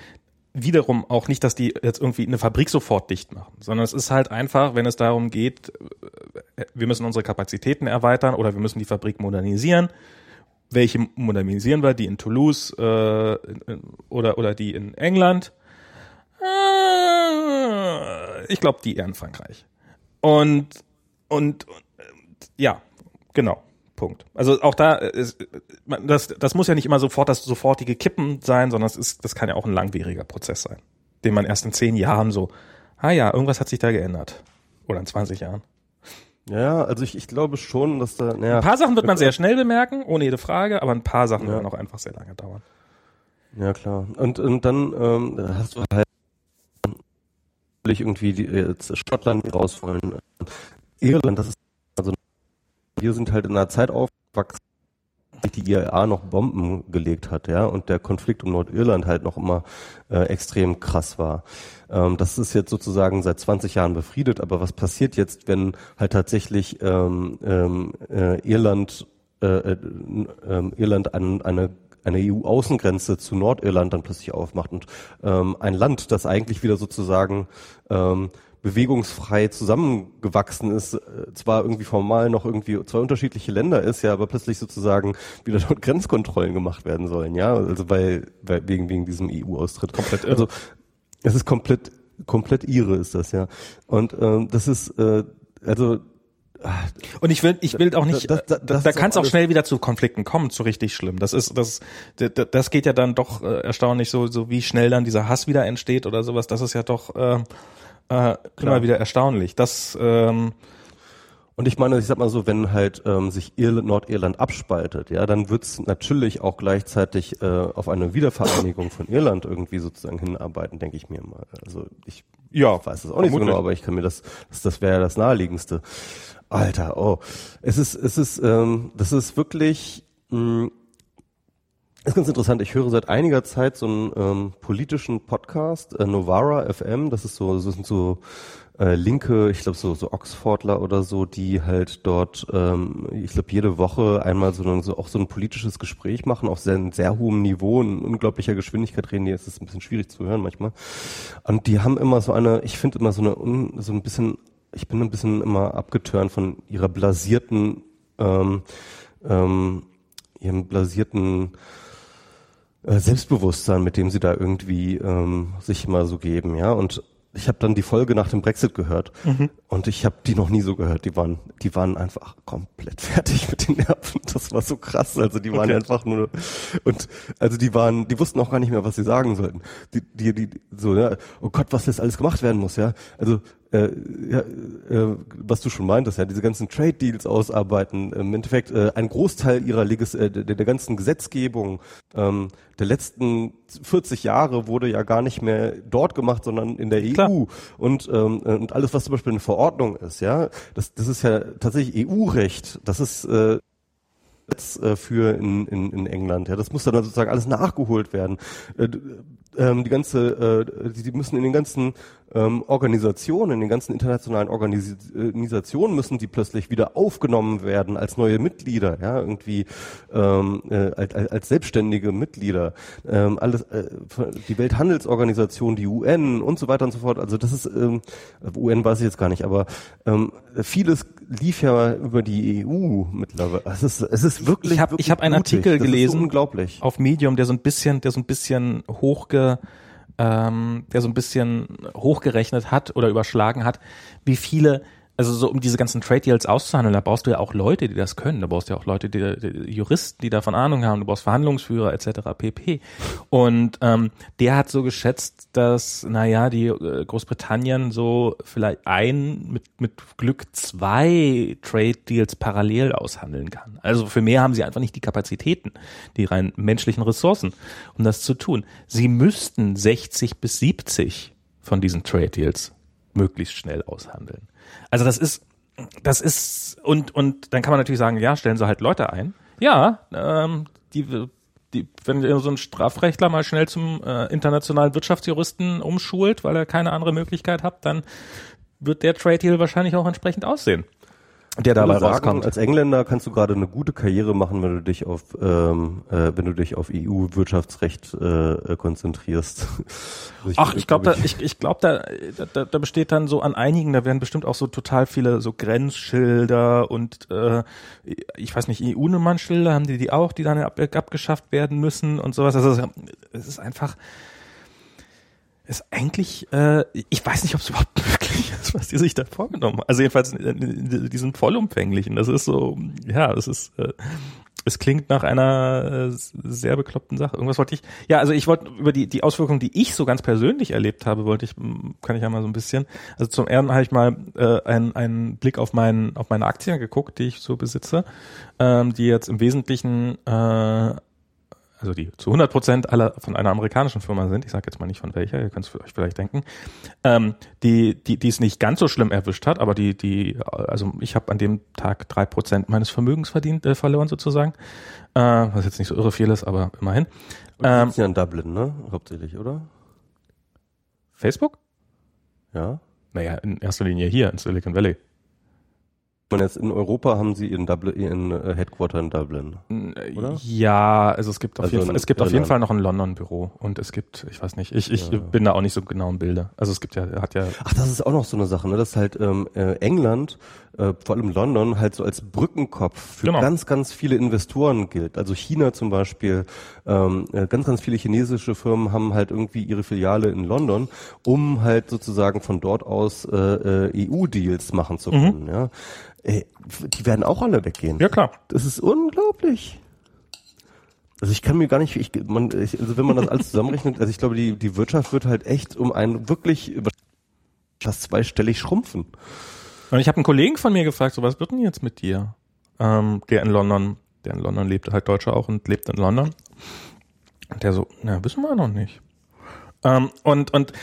wiederum auch nicht, dass die jetzt irgendwie eine Fabrik sofort dicht machen, sondern es ist halt einfach, wenn es darum geht, äh, wir müssen unsere Kapazitäten erweitern oder wir müssen die Fabrik modernisieren. Welche modernisieren wir? Die in Toulouse äh, oder oder die in England? Äh, ich glaube, die eher in Frankreich. Und und, und ja, genau. Punkt. Also auch da ist, das, das muss ja nicht immer sofort das sofortige Kippen sein, sondern es ist, das kann ja auch ein langwieriger Prozess sein, den man erst in zehn Jahren so, ah ja, irgendwas hat sich da geändert. Oder in 20 Jahren. Ja, also ich, ich glaube schon, dass da. Naja, ein paar Sachen wird man sehr schnell bemerken, ohne jede Frage, aber ein paar Sachen ja. werden auch einfach sehr lange dauern. Ja, klar. Und, und dann ähm, hast du halt irgendwie die, jetzt Schottland raus wollen. Irland, das ist also wir sind halt in einer Zeit aufgewachsen, die IAA noch Bomben gelegt hat, ja, und der Konflikt um Nordirland halt noch immer äh, extrem krass war. Ähm, das ist jetzt sozusagen seit 20 Jahren befriedet, aber was passiert jetzt, wenn halt tatsächlich ähm, ähm, äh, Irland äh, äh, äh, Irland an eine eine EU-Außengrenze zu Nordirland dann plötzlich aufmacht und ähm, ein Land, das eigentlich wieder sozusagen ähm, bewegungsfrei zusammengewachsen ist, äh, zwar irgendwie formal noch irgendwie zwei unterschiedliche Länder ist, ja, aber plötzlich sozusagen wieder dort *laughs* Grenzkontrollen gemacht werden sollen, ja, also bei, bei wegen wegen diesem EU-Austritt. Komplett irre. Also es ist komplett komplett ihre ist das, ja. Und ähm, das ist äh, also und ich will, ich will auch nicht, das, das, das da kann es auch schnell wieder zu Konflikten kommen, zu richtig schlimm. Das ist, das, das geht ja dann doch äh, erstaunlich so, so wie schnell dann dieser Hass wieder entsteht oder sowas. Das ist ja doch äh, äh, immer wieder erstaunlich. Das ähm, und ich meine, ich sag mal so, wenn halt ähm, sich Irland, Nordirland abspaltet, ja, dann wird's natürlich auch gleichzeitig äh, auf eine Wiedervereinigung von Irland irgendwie sozusagen hinarbeiten, denke ich mir mal. Also ich ja, weiß es auch nicht so genau, aber ich kann mir das, das, das wäre das naheliegendste. Alter, oh, es ist, es ist, ähm, das ist wirklich. Mh, ist ganz interessant. Ich höre seit einiger Zeit so einen ähm, politischen Podcast, äh, Novara FM. Das ist so, das sind so äh, linke, ich glaube so, so Oxfordler oder so, die halt dort, ähm, ich glaube jede Woche einmal so, so auch so ein politisches Gespräch machen, auf sehr, sehr hohem Niveau, in unglaublicher Geschwindigkeit reden. Die ist es ein bisschen schwierig zu hören manchmal. Und die haben immer so eine, ich finde immer so eine, so ein bisschen, ich bin ein bisschen immer abgetörnt von ihrer blasierten, ähm, ähm, ihrem blasierten äh, Selbstbewusstsein, mit dem sie da irgendwie ähm, sich mal so geben, ja. Und ich habe dann die Folge nach dem Brexit gehört mhm. und ich habe die noch nie so gehört. Die waren, die waren einfach komplett *laughs* fertig mit den Nerven. Das war so krass. Also die waren okay. einfach nur und also die waren, die wussten auch gar nicht mehr, was sie sagen sollten. Die, die, die so ja, oh Gott, was jetzt alles gemacht werden muss, ja. Also äh, ja, äh, was du schon meintest, ja, diese ganzen Trade Deals ausarbeiten, im Endeffekt äh, ein Großteil ihrer Legis äh, der, der ganzen Gesetzgebung ähm, der letzten 40 Jahre wurde ja gar nicht mehr dort gemacht, sondern in der Klar. EU und ähm, und alles, was zum Beispiel eine Verordnung ist, ja, das das ist ja tatsächlich EU-Recht, das ist äh, äh, für in, in, in England. Ja, das muss dann sozusagen alles nachgeholt werden. Äh, ähm, die ganze, äh, die müssen in den ganzen ähm, Organisationen, in den ganzen internationalen Organis Organisationen müssen die plötzlich wieder aufgenommen werden als neue Mitglieder, ja, irgendwie ähm, äh, als, als selbstständige Mitglieder. Ähm, alles, äh, die Welthandelsorganisation, die UN und so weiter und so fort. Also das ist ähm, UN weiß ich jetzt gar nicht, aber ähm, vieles lief ja über die EU mittlerweile. Es ist, es ist wirklich. Ich habe ich hab einen Artikel gelesen, so unglaublich, auf Medium, der so ein bisschen, der so ein bisschen hochge ähm, der so ein bisschen hochgerechnet hat oder überschlagen hat, wie viele also so um diese ganzen Trade Deals auszuhandeln, da brauchst du ja auch Leute, die das können. Da brauchst du ja auch Leute, die, die Juristen, die davon Ahnung haben. Du brauchst Verhandlungsführer etc. pp. Und ähm, der hat so geschätzt, dass naja die äh, Großbritannien so vielleicht ein mit mit Glück zwei Trade Deals parallel aushandeln kann. Also für mehr haben sie einfach nicht die Kapazitäten, die rein menschlichen Ressourcen, um das zu tun. Sie müssten 60 bis 70 von diesen Trade Deals möglichst schnell aushandeln. Also das ist, das ist, und, und dann kann man natürlich sagen, ja, stellen Sie halt Leute ein. Ja, ähm, die, die, wenn so ein Strafrechtler mal schnell zum äh, internationalen Wirtschaftsjuristen umschult, weil er keine andere Möglichkeit hat, dann wird der Trade Deal wahrscheinlich auch entsprechend aussehen der dabei rauskommt. Als Engländer kannst du gerade eine gute Karriere machen, wenn du dich auf ähm, äh, wenn du dich auf EU-Wirtschaftsrecht äh, konzentrierst. *laughs* Also ich, Ach, ich glaube, da, ich, ich glaube, da, da, da besteht dann so an einigen, da werden bestimmt auch so total viele so Grenzschilder und äh, ich weiß nicht, EU-Nummernschilder haben die die auch, die dann ab, abgeschafft werden müssen und sowas. Also es ist einfach ist eigentlich, äh, ich weiß nicht, ob es überhaupt ist, was die sich da vorgenommen haben. Also jedenfalls, die sind vollumfänglichen. Das ist so, ja, es ist, äh, es klingt nach einer äh, sehr bekloppten Sache. Irgendwas wollte ich, ja, also ich wollte über die, die Auswirkungen, die ich so ganz persönlich erlebt habe, wollte ich, kann ich ja mal so ein bisschen. Also zum ersten habe ich mal äh, einen, einen Blick auf, meinen, auf meine Aktien geguckt, die ich so besitze, ähm, die jetzt im Wesentlichen äh, also die zu 100 Prozent aller von einer amerikanischen Firma sind, ich sage jetzt mal nicht von welcher, ihr könnt es euch vielleicht denken, ähm, die, die, die es nicht ganz so schlimm erwischt hat, aber die, die, also ich habe an dem Tag drei Prozent meines Vermögens verdient, äh, verloren sozusagen, äh, was jetzt nicht so irre viel ist, aber immerhin. Und ähm, ja in Dublin, ne? Hauptsächlich, oder? Facebook? Ja. Naja, in erster Linie hier in Silicon Valley man jetzt in Europa haben sie ihren, Dublin, ihren äh, Headquarter in Dublin, oder? Ja, also es gibt auf also jeden Fall, es gibt auf jeden Fall noch ein London-Büro und es gibt, ich weiß nicht, ich, ich ja. bin da auch nicht so genau im Bilde. Also es gibt ja, hat ja. Ach, das ist auch noch so eine Sache, ne? Dass halt ähm, äh, England, äh, vor allem London, halt so als Brückenkopf für genau. ganz, ganz viele Investoren gilt. Also China zum Beispiel, ähm, äh, ganz, ganz viele chinesische Firmen haben halt irgendwie ihre Filiale in London, um halt sozusagen von dort aus äh, äh, EU-Deals machen zu mhm. können. Mhm. Ja? Ey, die werden auch alle weggehen. Ja, klar. Das ist unglaublich. Also ich kann mir gar nicht, ich, man, ich, also wenn man das alles zusammenrechnet, also ich glaube, die, die Wirtschaft wird halt echt um einen wirklich fast zweistellig schrumpfen. Und ich habe einen Kollegen von mir gefragt, so was wird denn jetzt mit dir? Ähm, der in London, der in London lebt, halt Deutscher auch und lebt in London. Und der so, na, wissen wir noch nicht. Ähm, und, und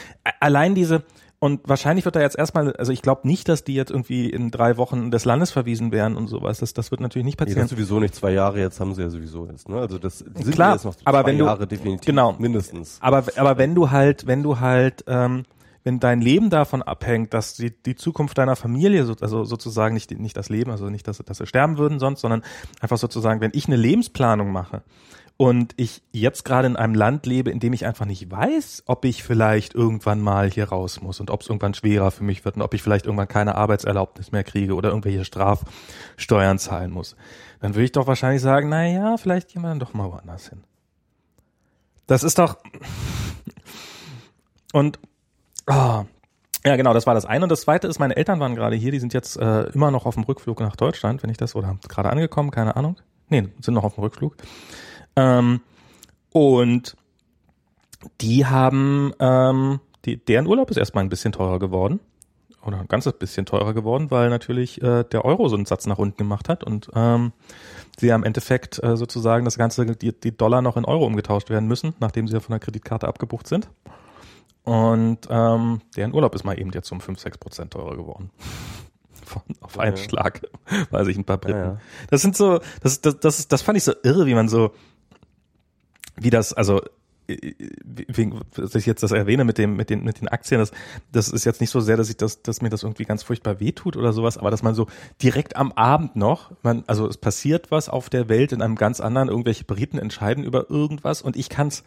allein diese, und wahrscheinlich wird er jetzt erstmal, also ich glaube nicht, dass die jetzt irgendwie in drei Wochen des Landes verwiesen werden und sowas. Das, das wird natürlich nicht passieren. Nee, das sowieso nicht zwei Jahre, jetzt haben sie ja sowieso jetzt, ne? Also das sind Klar, jetzt noch zwei aber wenn Jahre definitiv genau, mindestens. Aber, aber wenn du halt, wenn du halt, ähm, wenn dein Leben davon abhängt, dass die, die Zukunft deiner Familie, so, also sozusagen nicht, nicht das Leben, also nicht, dass, dass sie sterben würden sonst, sondern einfach sozusagen, wenn ich eine Lebensplanung mache und ich jetzt gerade in einem Land lebe, in dem ich einfach nicht weiß, ob ich vielleicht irgendwann mal hier raus muss und ob es irgendwann schwerer für mich wird und ob ich vielleicht irgendwann keine Arbeitserlaubnis mehr kriege oder irgendwelche Strafsteuern zahlen muss, dann würde ich doch wahrscheinlich sagen, na ja, vielleicht gehen wir dann doch mal woanders hin. Das ist doch *laughs* und oh, ja, genau, das war das eine. Und das zweite ist, meine Eltern waren gerade hier, die sind jetzt äh, immer noch auf dem Rückflug nach Deutschland, wenn ich das, oder gerade angekommen, keine Ahnung. Nee, sind noch auf dem Rückflug. Ähm, und die haben, ähm, die, deren Urlaub ist erstmal ein bisschen teurer geworden. Oder ein ganzes bisschen teurer geworden, weil natürlich äh, der Euro so einen Satz nach unten gemacht hat und ähm, sie am Endeffekt äh, sozusagen das Ganze, die, die Dollar noch in Euro umgetauscht werden müssen, nachdem sie ja von der Kreditkarte abgebucht sind. Und ähm, deren Urlaub ist mal eben jetzt um 5, 6 Prozent teurer geworden. *laughs* Von, auf einen ja. Schlag, *laughs* weiß ich ein paar Briten. Ja, ja. Das sind so, das, das, das, das fand ich so irre, wie man so, wie das, also wegen, dass ich jetzt das erwähne mit dem, mit den, mit den Aktien, das, das ist jetzt nicht so sehr, dass ich das, dass mir das irgendwie ganz furchtbar wehtut oder sowas, aber dass man so direkt am Abend noch, man, also es passiert was auf der Welt in einem ganz anderen, irgendwelche Briten entscheiden über irgendwas und ich kann's,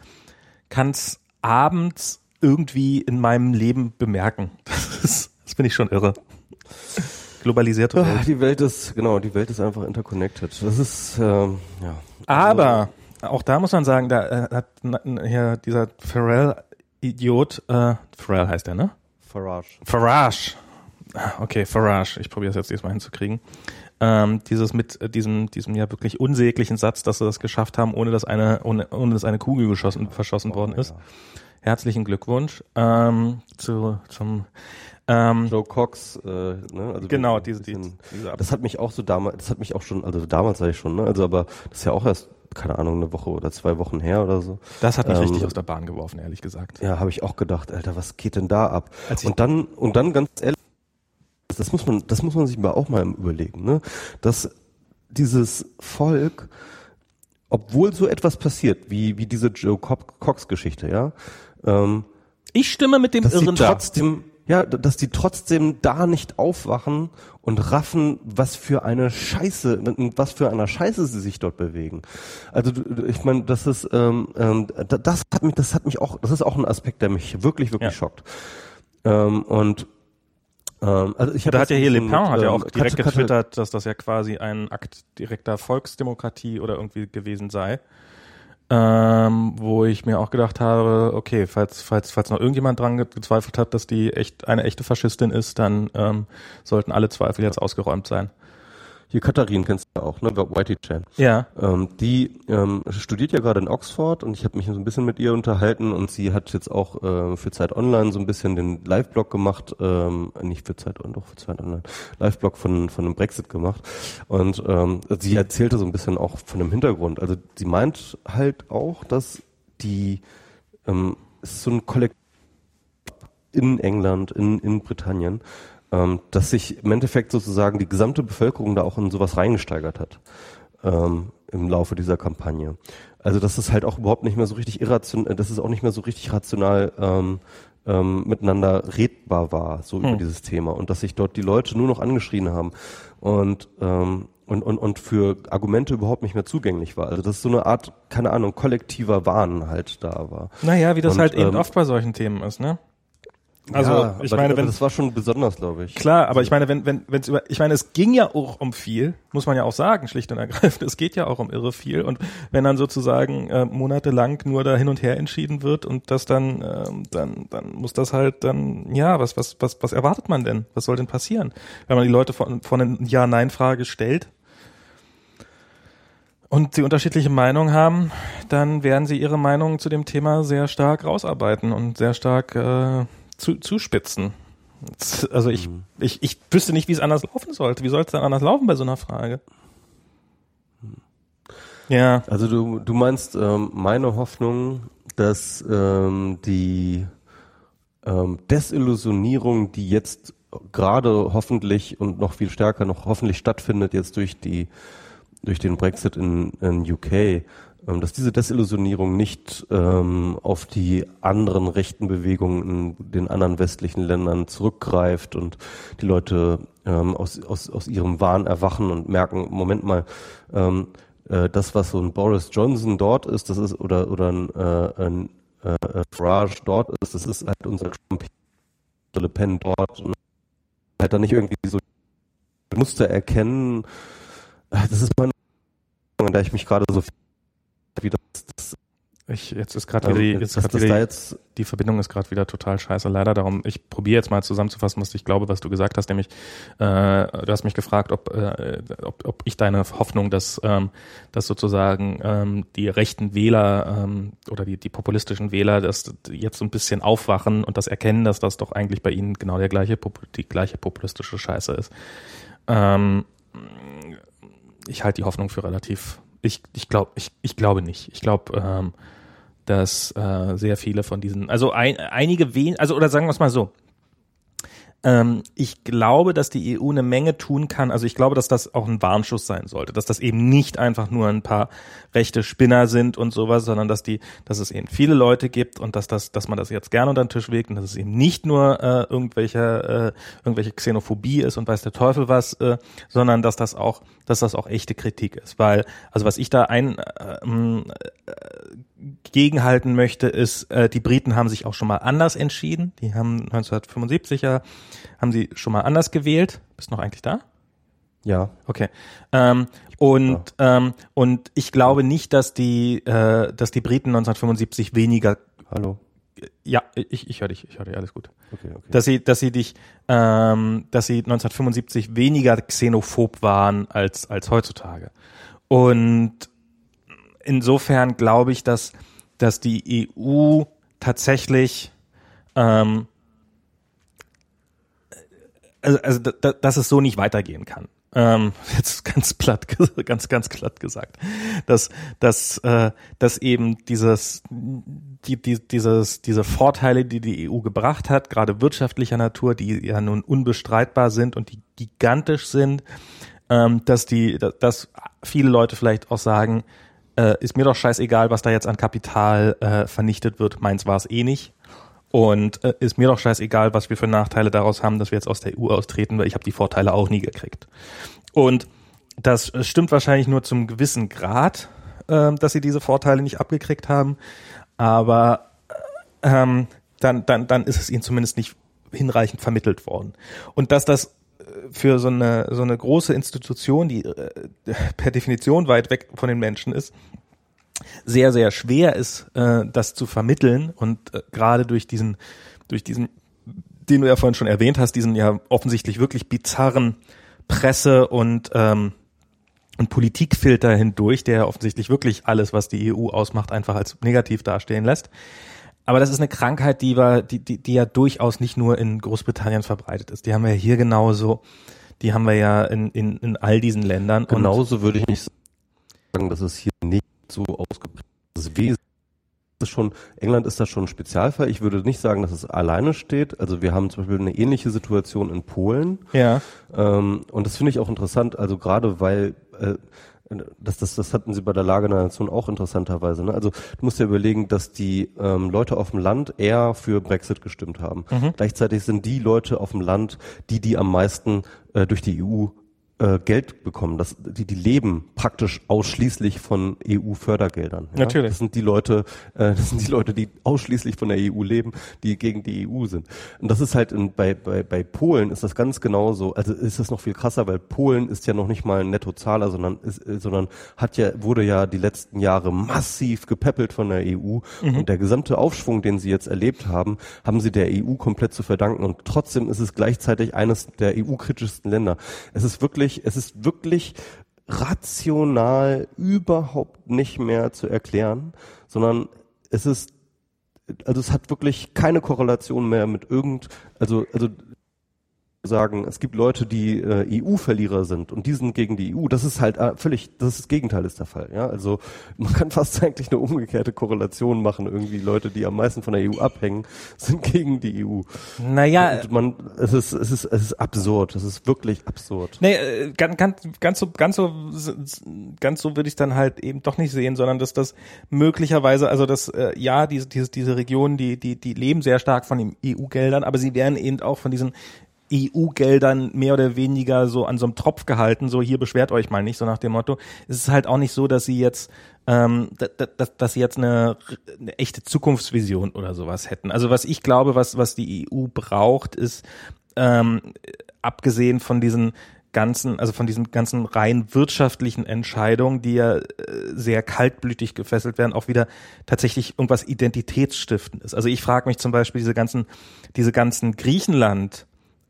kann's abends irgendwie in meinem Leben bemerken. *laughs* Das ist, das finde ich schon irre. Globalisierte Welt. Die Welt ist, genau, die Welt ist einfach interconnected. Das ist, ähm, ja. Aber, auch da muss man sagen, da äh, hat hier dieser Pharrell-Idiot, äh, Pharrell heißt der, ne? Farage. Farage. okay, Farage, ich probiere es jetzt diesmal hinzukriegen. Ähm, dieses mit äh, diesem, diesem ja wirklich unsäglichen Satz, dass sie das geschafft haben, ohne dass eine, ohne, ohne dass eine Kugel geschossen, verschossen worden ist. Herzlichen Glückwunsch ähm, zu, zum ähm, Joe Cox, äh, ne? Also genau, diese, bisschen, diese Das hat mich auch so damals, das hat mich auch schon, also damals sage ich schon, ne? Also aber das ist ja auch erst keine Ahnung, eine Woche oder zwei Wochen her oder so. Das hat mich ähm, richtig aus der Bahn geworfen, ehrlich gesagt. Ja, habe ich auch gedacht, Alter, was geht denn da ab? Und dann, und dann ganz ehrlich, das muss man, das muss man sich mal auch mal überlegen, ne? Dass dieses Volk, obwohl so etwas passiert, wie, wie diese Joe Cox-Geschichte, ja, ähm, ich stimme mit dem Irren trotzdem, ja, dass die trotzdem da nicht aufwachen und raffen, was für eine Scheiße, was für einer Scheiße sie sich dort bewegen. Also ich meine, das ist, ähm, ähm, das hat mich, das hat mich auch, das ist auch ein Aspekt, der mich wirklich, wirklich ja. schockt. Ähm, und ähm, also ich da hat ja hier Le Pen hat ja auch direkt getwittert, dass das ja quasi ein Akt direkter Volksdemokratie oder irgendwie gewesen sei ähm, wo ich mir auch gedacht habe, okay, falls, falls, falls noch irgendjemand dran gezweifelt hat, dass die echt eine echte Faschistin ist, dann ähm, sollten alle Zweifel jetzt ausgeräumt sein. Hier Katharin kennst du auch, ne? Whitey Chan. Ja. Ähm, die ähm, studiert ja gerade in Oxford und ich habe mich so ein bisschen mit ihr unterhalten und sie hat jetzt auch äh, für Zeit Online so ein bisschen den Live-Blog gemacht, ähm, nicht für Zeit Online, doch für Zeit Online, Live-Blog von von dem Brexit gemacht und ähm, sie erzählte so ein bisschen auch von dem Hintergrund. Also sie meint halt auch, dass die ähm, ist so ein Kollektiv in England, in in Britannien ähm, dass sich im Endeffekt sozusagen die gesamte Bevölkerung da auch in sowas reingesteigert hat ähm, im Laufe dieser Kampagne. Also dass es halt auch überhaupt nicht mehr so richtig irrational, dass es auch nicht mehr so richtig rational ähm, ähm, miteinander redbar war, so hm. über dieses Thema und dass sich dort die Leute nur noch angeschrien haben und ähm, und, und, und für Argumente überhaupt nicht mehr zugänglich war. Also das ist so eine Art, keine Ahnung, kollektiver Wahn halt da war. Naja, wie das und, halt eben ähm, oft bei solchen Themen ist, ne? Also ja, ich meine, wenn das war schon besonders, glaube ich. Klar, aber ich meine, wenn wenn wenn über, ich meine, es ging ja auch um viel, muss man ja auch sagen, schlicht und ergreifend. Es geht ja auch um irre viel und wenn dann sozusagen äh, monatelang nur da hin und her entschieden wird und das dann äh, dann dann muss das halt dann ja was was was was erwartet man denn? Was soll denn passieren, wenn man die Leute von von einer Ja-Nein-Frage stellt? und sie unterschiedliche Meinungen haben, dann werden sie ihre Meinung zu dem Thema sehr stark rausarbeiten und sehr stark äh, zu, zuspitzen. Also ich, mhm. ich, ich wüsste nicht, wie es anders laufen sollte. Wie soll es dann anders laufen bei so einer Frage? Ja. Also du, du meinst ähm, meine Hoffnung, dass ähm, die ähm, Desillusionierung, die jetzt gerade hoffentlich und noch viel stärker noch hoffentlich stattfindet jetzt durch die durch den Brexit in, in UK, dass diese Desillusionierung nicht ähm, auf die anderen rechten Bewegungen in den anderen westlichen Ländern zurückgreift und die Leute ähm, aus, aus, aus ihrem Wahn erwachen und merken, Moment mal, ähm, äh, das, was so ein Boris Johnson dort ist, das ist, oder, oder ein, äh, ein äh, Farage dort ist, das ist halt unser Trump, Le Pen dort und halt dann nicht irgendwie so Muster erkennen. Äh, das ist meine da ich mich gerade so wie das ich, jetzt ist gerade wieder, jetzt ist wieder jetzt die Verbindung ist gerade wieder total scheiße, leider. Darum, ich probiere jetzt mal zusammenzufassen, was ich glaube, was du gesagt hast, nämlich äh, du hast mich gefragt, ob, äh, ob, ob ich deine Hoffnung, dass, ähm, dass sozusagen ähm, die rechten Wähler ähm, oder die, die populistischen Wähler das jetzt so ein bisschen aufwachen und das erkennen, dass das doch eigentlich bei ihnen genau der gleiche die gleiche populistische Scheiße ist. Ähm, ich halte die Hoffnung für relativ ich, ich glaube, ich, ich glaube nicht. Ich glaube, ähm, dass äh, sehr viele von diesen, also ein, einige wen, also oder sagen wir es mal so, ich glaube, dass die EU eine Menge tun kann. Also ich glaube, dass das auch ein Warnschuss sein sollte, dass das eben nicht einfach nur ein paar rechte Spinner sind und sowas, sondern dass die, dass es eben viele Leute gibt und dass das, dass man das jetzt gerne unter den Tisch legt und dass es eben nicht nur äh, irgendwelche, äh, irgendwelche Xenophobie ist und weiß der Teufel was, äh, sondern dass das auch, dass das auch echte Kritik ist. Weil, also was ich da ein äh, äh, gegenhalten möchte, ist, äh, die Briten haben sich auch schon mal anders entschieden. Die haben 1975 ja, haben sie schon mal anders gewählt. Bist du noch eigentlich da? Ja. Okay. Ähm, und ähm, und ich glaube nicht, dass die äh, dass die Briten 1975 weniger Hallo ja, ich, ich höre dich, ich höre dich, alles gut. Okay, okay. Dass sie, dass sie dich, ähm, dass sie 1975 weniger xenophob waren als als heutzutage. Und insofern glaube ich, dass dass die EU tatsächlich ähm, also, also dass es so nicht weitergehen kann. Ähm, *laughs* jetzt ganz platt, *laughs* ganz ganz glatt gesagt, dass dass äh, dass eben dieses die, die dieses diese Vorteile, die die EU gebracht hat, gerade wirtschaftlicher Natur, die ja nun unbestreitbar sind und die gigantisch sind, ähm, dass die dass viele Leute vielleicht auch sagen, äh, ist mir doch scheißegal, was da jetzt an Kapital äh, vernichtet wird, meins war es eh nicht. Und äh, ist mir doch scheißegal, was wir für Nachteile daraus haben, dass wir jetzt aus der EU austreten, weil ich habe die Vorteile auch nie gekriegt. Und das stimmt wahrscheinlich nur zum gewissen Grad, äh, dass sie diese Vorteile nicht abgekriegt haben. Aber äh, ähm, dann, dann, dann ist es ihnen zumindest nicht hinreichend vermittelt worden. Und dass das für so eine, so eine große Institution, die äh, *laughs* per Definition weit weg von den Menschen ist, sehr, sehr schwer ist, äh, das zu vermitteln und äh, gerade durch diesen, durch diesen, den du ja vorhin schon erwähnt hast, diesen ja offensichtlich wirklich bizarren Presse und ähm, und Politikfilter hindurch, der offensichtlich wirklich alles, was die EU ausmacht, einfach als negativ dastehen lässt. Aber das ist eine Krankheit, die war, die, die, die ja durchaus nicht nur in Großbritannien verbreitet ist. Die haben wir ja hier genauso. Die haben wir ja in, in, in all diesen Ländern. Genauso würde ich nicht sagen, dass es hier nicht so ausgeprägt. Das ist ist schon, England ist da schon ein Spezialfall. Ich würde nicht sagen, dass es alleine steht. Also wir haben zum Beispiel eine ähnliche Situation in Polen. Ja. Ähm, und das finde ich auch interessant, also gerade weil äh, das, das, das hatten sie bei der Lage der Nation auch interessanterweise. Ne? Also du musst dir überlegen, dass die ähm, Leute auf dem Land eher für Brexit gestimmt haben. Mhm. Gleichzeitig sind die Leute auf dem Land, die die am meisten äh, durch die EU äh, Geld bekommen. Das, die, die leben praktisch ausschließlich von EU-Fördergeldern. Ja? Natürlich. Das sind die Leute, äh, *laughs* das sind die Leute, die ausschließlich von der EU leben, die gegen die EU sind. Und das ist halt in, bei, bei, bei Polen ist das ganz genauso. Also ist das noch viel krasser, weil Polen ist ja noch nicht mal ein Nettozahler, sondern ist, äh, sondern hat ja wurde ja die letzten Jahre massiv gepäppelt von der EU mhm. und der gesamte Aufschwung, den sie jetzt erlebt haben, haben sie der EU komplett zu verdanken. Und trotzdem ist es gleichzeitig eines der EU-kritischsten Länder. Es ist wirklich wirklich, es ist wirklich rational überhaupt nicht mehr zu erklären, sondern es ist, also es hat wirklich keine Korrelation mehr mit irgend, also, also sagen, es gibt Leute, die äh, EU-Verlierer sind und die sind gegen die EU. Das ist halt äh, völlig, das ist das Gegenteil ist der Fall. Ja, also man kann fast eigentlich eine umgekehrte Korrelation machen. Irgendwie Leute, die am meisten von der EU abhängen, sind gegen die EU. Naja, und man, es ist, es ist, es ist absurd. Es ist wirklich absurd. Nee, äh, ganz, ganz, ganz so, ganz so, ganz so würde ich dann halt eben doch nicht sehen, sondern dass das möglicherweise, also dass äh, ja diese, diese, diese Regionen, die, die, die leben sehr stark von den EU-Geldern, aber sie werden eben auch von diesen EU-Geldern mehr oder weniger so an so einem Tropf gehalten, so hier beschwert euch mal nicht, so nach dem Motto. Es ist halt auch nicht so, dass sie jetzt ähm, dass, dass sie jetzt eine, eine echte Zukunftsvision oder sowas hätten. Also was ich glaube, was, was die EU braucht, ist ähm, abgesehen von diesen ganzen, also von diesen ganzen rein wirtschaftlichen Entscheidungen, die ja äh, sehr kaltblütig gefesselt werden, auch wieder tatsächlich irgendwas Identitätsstiftendes. Also ich frage mich zum Beispiel diese ganzen, diese ganzen Griechenland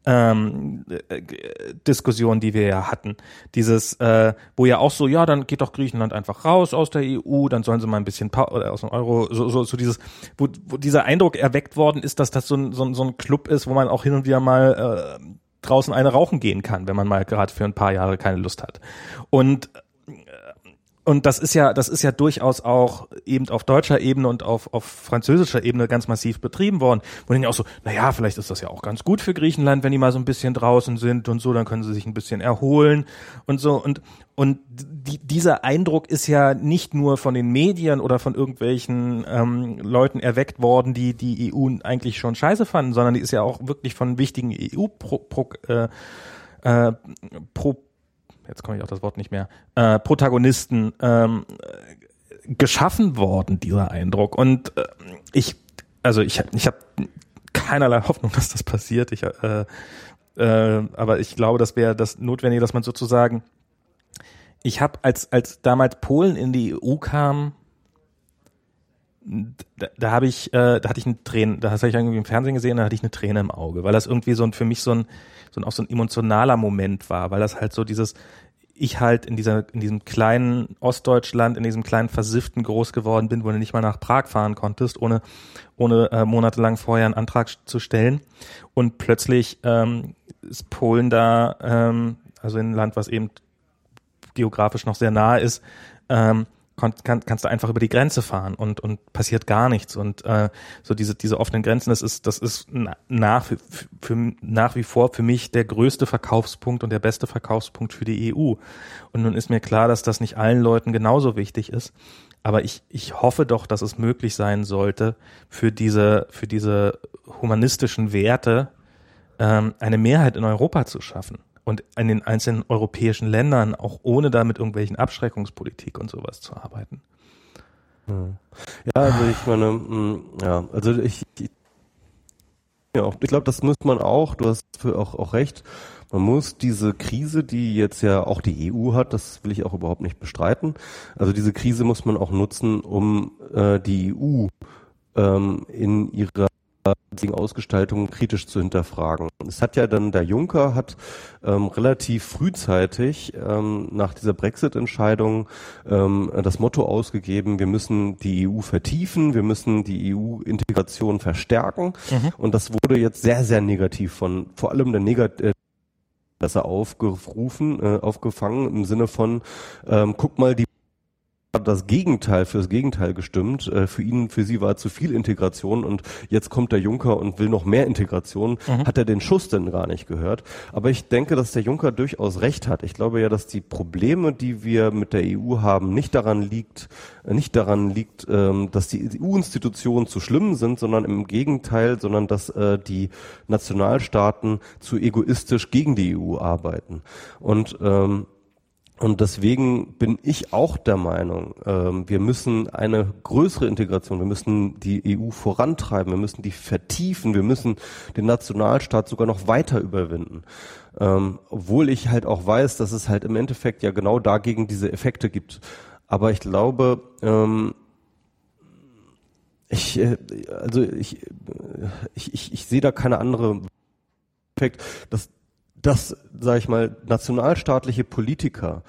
ähm, äh, Diskussion, die wir ja hatten. Dieses, äh, wo ja auch so, ja, dann geht doch Griechenland einfach raus aus der EU, dann sollen sie mal ein bisschen oder aus dem Euro, so, so, so dieses, wo, wo dieser Eindruck erweckt worden ist, dass das so ein, so, ein, so ein Club ist, wo man auch hin und wieder mal äh, draußen eine rauchen gehen kann, wenn man mal gerade für ein paar Jahre keine Lust hat. Und und das ist ja, das ist ja durchaus auch eben auf deutscher Ebene und auf, auf französischer Ebene ganz massiv betrieben worden. Wo ja auch so, naja, vielleicht ist das ja auch ganz gut für Griechenland, wenn die mal so ein bisschen draußen sind und so, dann können sie sich ein bisschen erholen und so. Und, und die, dieser Eindruck ist ja nicht nur von den Medien oder von irgendwelchen ähm, Leuten erweckt worden, die die EU eigentlich schon scheiße fanden, sondern die ist ja auch wirklich von wichtigen EU-Pro, Pro, äh, äh, Pro jetzt komme ich auf das Wort nicht mehr, äh, Protagonisten ähm, geschaffen worden, dieser Eindruck. Und äh, ich, also ich, ich habe keinerlei *laughs* Hoffnung, dass das passiert. Ich, äh, äh, aber ich glaube, das wäre das Notwendige, dass man sozusagen, ich habe als als damals Polen in die EU kam, da, da habe ich, äh, da hatte ich eine Träne, da habe ich irgendwie im Fernsehen gesehen, da hatte ich eine Träne im Auge, weil das irgendwie so ein für mich so ein so ein auch so ein emotionaler Moment war, weil das halt so dieses ich halt in dieser in diesem kleinen Ostdeutschland, in diesem kleinen versifften groß geworden bin, wo du nicht mal nach Prag fahren konntest, ohne ohne äh, monatelang vorher einen Antrag zu stellen. Und plötzlich ähm, ist Polen da, ähm, also ein Land, was eben geografisch noch sehr nahe ist, ähm, kann, kann, kannst du einfach über die Grenze fahren und und passiert gar nichts. Und äh, so diese diese offenen Grenzen das ist das ist nach für, für nach wie vor für mich der größte Verkaufspunkt und der beste Verkaufspunkt für die EU und nun ist mir klar dass das nicht allen Leuten genauso wichtig ist. Aber ich ich hoffe doch dass es möglich sein sollte für diese für diese humanistischen Werte ähm, eine Mehrheit in Europa zu schaffen und in den einzelnen europäischen Ländern, auch ohne da mit irgendwelchen Abschreckungspolitik und sowas zu arbeiten. Ja, also ich meine, mm, ja, also ich, ich ja, ich glaube, das muss man auch, du hast auch, auch recht, man muss diese Krise, die jetzt ja auch die EU hat, das will ich auch überhaupt nicht bestreiten, also diese Krise muss man auch nutzen, um äh, die EU ähm, in ihrer Ausgestaltung kritisch zu hinterfragen. Es hat ja dann der Juncker hat ähm, relativ frühzeitig ähm, nach dieser Brexit-Entscheidung ähm, das Motto ausgegeben: Wir müssen die EU vertiefen, wir müssen die EU-Integration verstärken. Mhm. Und das wurde jetzt sehr sehr negativ von vor allem der Negat äh, besser aufgerufen, äh, aufgefangen im Sinne von, ähm, guck mal, die das Gegenteil fürs Gegenteil gestimmt. Äh, für ihn, für sie war zu viel Integration und jetzt kommt der Juncker und will noch mehr Integration. Mhm. Hat er den Schuss denn gar nicht gehört? Aber ich denke, dass der Juncker durchaus recht hat. Ich glaube ja, dass die Probleme, die wir mit der EU haben, nicht daran liegt, äh, nicht daran liegt, ähm, dass die EU-Institutionen zu schlimm sind, sondern im Gegenteil, sondern dass äh, die Nationalstaaten zu egoistisch gegen die EU arbeiten. Und ähm, und deswegen bin ich auch der Meinung, ähm, wir müssen eine größere Integration, wir müssen die EU vorantreiben, wir müssen die vertiefen, wir müssen den Nationalstaat sogar noch weiter überwinden. Ähm, obwohl ich halt auch weiß, dass es halt im Endeffekt ja genau dagegen diese Effekte gibt. Aber ich glaube, ähm, ich, äh, also ich, äh, ich, ich, ich sehe da keine andere Effekt, dass dass, sage ich mal, nationalstaatliche Politiker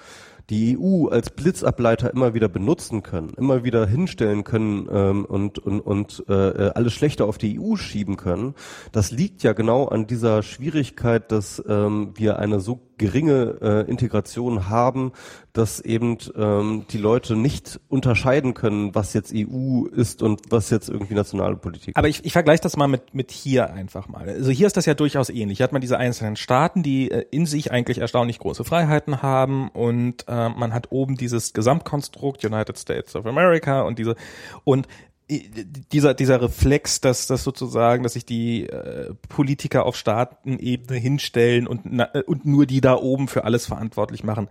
die EU als Blitzableiter immer wieder benutzen können, immer wieder hinstellen können ähm, und, und, und äh, alles Schlechte auf die EU schieben können, das liegt ja genau an dieser Schwierigkeit, dass ähm, wir eine so geringe äh, Integration haben, dass eben ähm, die Leute nicht unterscheiden können, was jetzt EU ist und was jetzt irgendwie nationale Politik. Aber ich, ich vergleiche das mal mit mit hier einfach mal. Also hier ist das ja durchaus ähnlich. Hier hat man diese einzelnen Staaten, die äh, in sich eigentlich erstaunlich große Freiheiten haben und äh, man hat oben dieses Gesamtkonstrukt United States of America und diese und dieser dieser Reflex, dass das sozusagen, dass sich die äh, Politiker auf Staatenebene hinstellen und na, und nur die da oben für alles verantwortlich machen,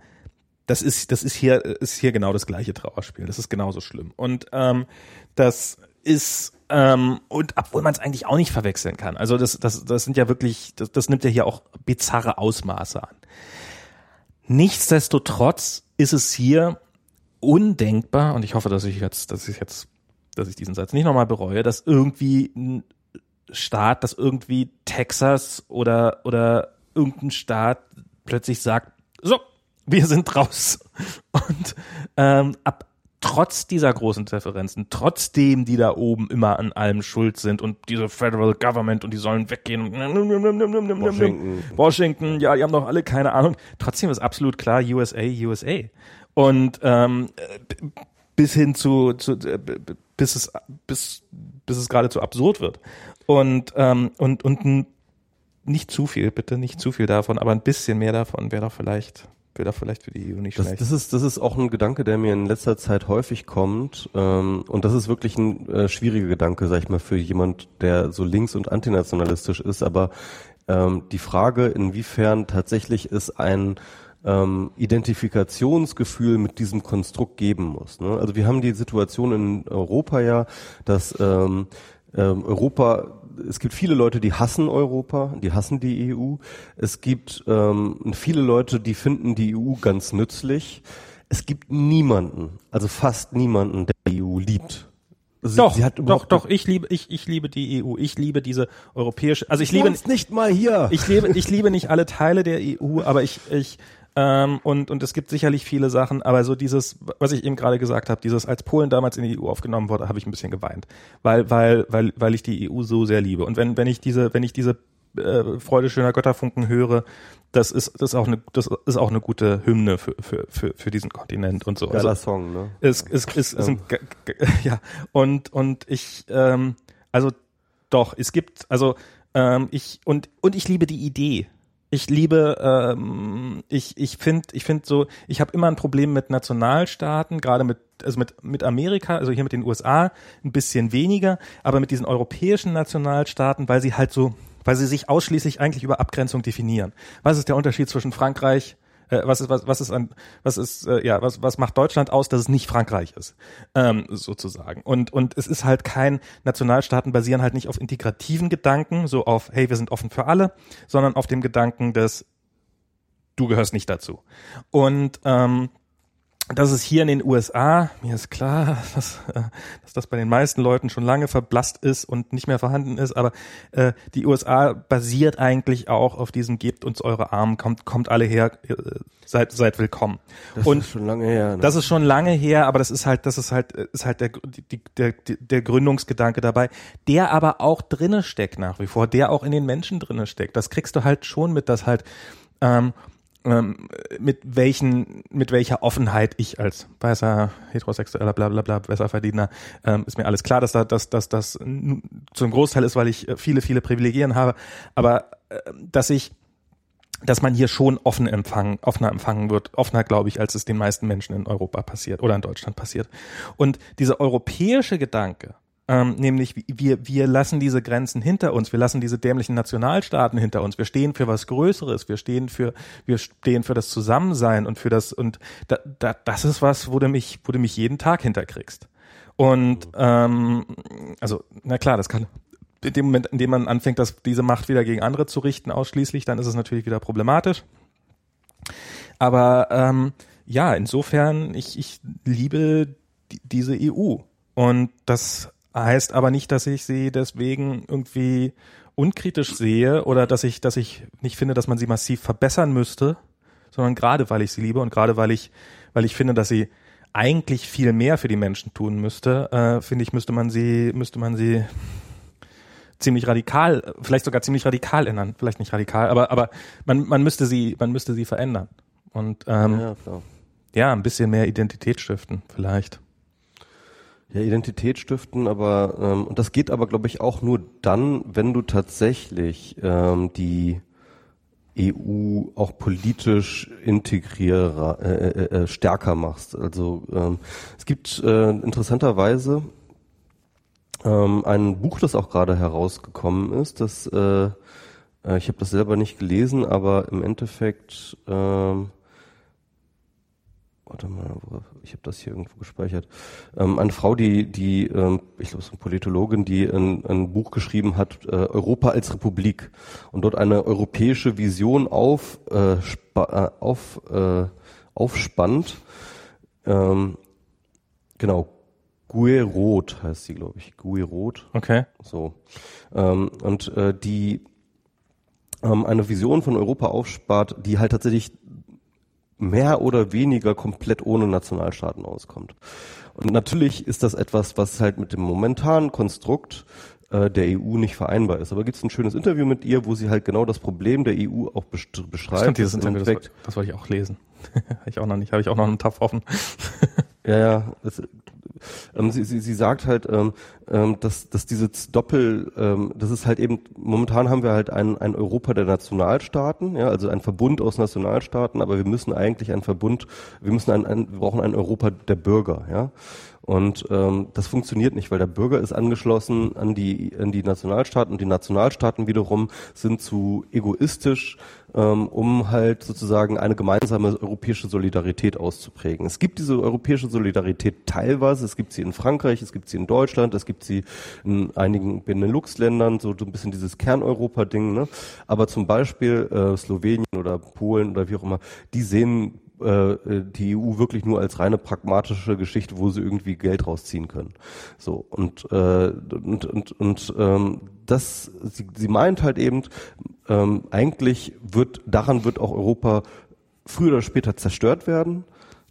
das ist das ist hier ist hier genau das gleiche Trauerspiel. Das ist genauso schlimm und ähm, das ist ähm, und obwohl man es eigentlich auch nicht verwechseln kann. Also das das das sind ja wirklich das, das nimmt ja hier auch bizarre Ausmaße an. Nichtsdestotrotz ist es hier undenkbar und ich hoffe, dass ich jetzt dass ich jetzt dass ich diesen Satz nicht nochmal bereue, dass irgendwie ein Staat, dass irgendwie Texas oder, oder irgendein Staat plötzlich sagt, so, wir sind raus. *laughs* Und ähm, ab trotz dieser großen Differenzen, trotzdem die da oben immer an allem schuld sind und diese Federal Government und die sollen weggehen Washington. Washington, ja, die haben doch alle keine Ahnung. Trotzdem ist absolut klar, USA, USA. Und ähm, bis hin zu, zu bis es bis bis es geradezu absurd wird und ähm, und und nicht zu viel bitte nicht zu viel davon aber ein bisschen mehr davon wäre doch vielleicht wäre doch vielleicht für die EU nicht das, schlecht. Das ist das ist auch ein Gedanke, der mir in letzter Zeit häufig kommt ähm, und das ist wirklich ein äh, schwieriger Gedanke, sag ich mal, für jemand, der so links und antinationalistisch ist. Aber ähm, die Frage, inwiefern tatsächlich ist ein ähm, Identifikationsgefühl mit diesem Konstrukt geben muss. Ne? Also wir haben die Situation in Europa ja, dass ähm, ähm, Europa es gibt viele Leute, die hassen Europa, die hassen die EU. Es gibt ähm, viele Leute, die finden die EU ganz nützlich. Es gibt niemanden, also fast niemanden, der die EU liebt. Also doch, sie doch, doch, ich liebe, ich, ich liebe die EU. Ich liebe diese europäische, also ich liebe. nicht mal hier. Ich liebe, ich liebe nicht alle Teile der EU, aber ich, ich, ähm, und, und es gibt sicherlich viele Sachen, aber so dieses, was ich eben gerade gesagt habe, dieses, als Polen damals in die EU aufgenommen wurde, habe ich ein bisschen geweint. Weil, weil, weil, weil ich die EU so sehr liebe. Und wenn, wenn ich diese, wenn ich diese äh, Freude schöner Götterfunken höre, das ist, das ist auch eine, das ist auch eine gute Hymne für, für, für, für diesen Kontinent und so. Geiler also, Song, ne? Ist, ist, ist, ist ein, ja. Und, und ich, ähm, also doch, es gibt, also ähm, ich, und, und ich liebe die Idee. Ich liebe, ähm, ich, ich finde, ich finde so, ich habe immer ein Problem mit Nationalstaaten, gerade mit, also mit, mit Amerika, also hier mit den USA ein bisschen weniger, aber mit diesen europäischen Nationalstaaten, weil sie halt so, weil sie sich ausschließlich eigentlich über Abgrenzung definieren. Was ist der Unterschied zwischen Frankreich, äh, was ist was was ist an was ist äh, ja was was macht Deutschland aus, dass es nicht Frankreich ist? Ähm, sozusagen. Und und es ist halt kein Nationalstaaten basieren halt nicht auf integrativen Gedanken so auf hey wir sind offen für alle, sondern auf dem Gedanken des du gehörst nicht dazu. Und ähm, dass es hier in den USA, mir ist klar, *laughs* dass, äh, dass das bei den meisten Leuten schon lange verblasst ist und nicht mehr vorhanden ist, aber äh, die USA basiert eigentlich auch auf diesem Gebt uns eure Armen, kommt, kommt alle her, äh, seid, seid willkommen. Das und ist schon lange her. Ne? Das ist schon lange her, aber das ist halt, das ist halt, ist halt der, die, der, der Gründungsgedanke dabei, der aber auch drinne steckt nach wie vor, der auch in den Menschen drinne steckt. Das kriegst du halt schon mit, dass halt ähm, ähm, mit welchen, mit welcher Offenheit ich als weißer, heterosexueller, bla bla bla, Besserverdiener, ähm, ist mir alles klar, dass da, dass, dass das zum Großteil ist, weil ich äh, viele, viele Privilegien habe, aber äh, dass ich dass man hier schon offen empfangen, offener empfangen wird, offener, glaube ich, als es den meisten Menschen in Europa passiert oder in Deutschland passiert. Und dieser europäische Gedanke, ähm, nämlich wir, wir lassen diese Grenzen hinter uns, wir lassen diese dämlichen Nationalstaaten hinter uns, wir stehen für was Größeres, wir stehen für, wir stehen für das Zusammensein und für das, und da, da, das ist was, wo du mich, wo du mich jeden Tag hinterkriegst. Und ähm, also, na klar, das kann in dem Moment, in dem man anfängt, dass diese Macht wieder gegen andere zu richten, ausschließlich, dann ist es natürlich wieder problematisch. Aber ähm, ja, insofern, ich, ich liebe die, diese EU. Und das Heißt aber nicht, dass ich sie deswegen irgendwie unkritisch sehe oder dass ich, dass ich nicht finde, dass man sie massiv verbessern müsste, sondern gerade weil ich sie liebe und gerade weil ich, weil ich finde, dass sie eigentlich viel mehr für die Menschen tun müsste, äh, finde ich, müsste man sie, müsste man sie ziemlich radikal, vielleicht sogar ziemlich radikal ändern, vielleicht nicht radikal, aber aber man man müsste sie, man müsste sie verändern. Und ähm, ja, ja ein bisschen mehr Identität stiften vielleicht. Ja, Identität stiften, aber ähm, und das geht aber, glaube ich, auch nur dann, wenn du tatsächlich ähm, die EU auch politisch integrierer, äh, äh, äh, stärker machst. Also ähm, es gibt äh, interessanterweise ähm, ein Buch, das auch gerade herausgekommen ist, das äh, äh ich habe das selber nicht gelesen, aber im Endeffekt mal, ich habe das hier irgendwo gespeichert. Ähm, eine Frau, die, die, ähm, ich glaube, es ist eine Politologin, die ein, ein Buch geschrieben hat, äh, Europa als Republik und dort eine europäische Vision auf, äh, äh, auf, äh, aufspannt. Ähm, genau, Guerot heißt sie, glaube ich. Guerot. Okay. So. Ähm, und äh, die ähm, eine Vision von Europa aufspart, die halt tatsächlich mehr oder weniger komplett ohne Nationalstaaten auskommt. Und natürlich ist das etwas, was halt mit dem momentanen Konstrukt äh, der EU nicht vereinbar ist. Aber gibt es ein schönes Interview mit ihr, wo sie halt genau das Problem der EU auch beschreibt. Stimmt, dieses Interview, das, das wollte ich auch lesen. *laughs* habe ich auch noch nicht, habe ich auch noch einen Topf offen. ja, ja, das, ähm, sie, sie, sie sagt halt, ähm, ähm, dass, dass diese Doppel, ähm, das ist halt eben, momentan haben wir halt ein, ein Europa der Nationalstaaten, ja, also ein Verbund aus Nationalstaaten, aber wir müssen eigentlich ein Verbund, wir müssen ein, ein wir brauchen ein Europa der Bürger, ja. Und ähm, das funktioniert nicht, weil der Bürger ist angeschlossen an die, an die Nationalstaaten und die Nationalstaaten wiederum sind zu egoistisch, um halt sozusagen eine gemeinsame europäische Solidarität auszuprägen. Es gibt diese europäische Solidarität teilweise, es gibt sie in Frankreich, es gibt sie in Deutschland, es gibt sie in einigen Benelux-Ländern, so ein bisschen dieses Kerneuropa-Ding. Ne? Aber zum Beispiel äh, Slowenien oder Polen oder wie auch immer, die sehen die EU wirklich nur als reine pragmatische Geschichte, wo sie irgendwie Geld rausziehen können. So und äh, und und, und ähm, das sie, sie meint halt eben ähm, eigentlich wird daran wird auch Europa früher oder später zerstört werden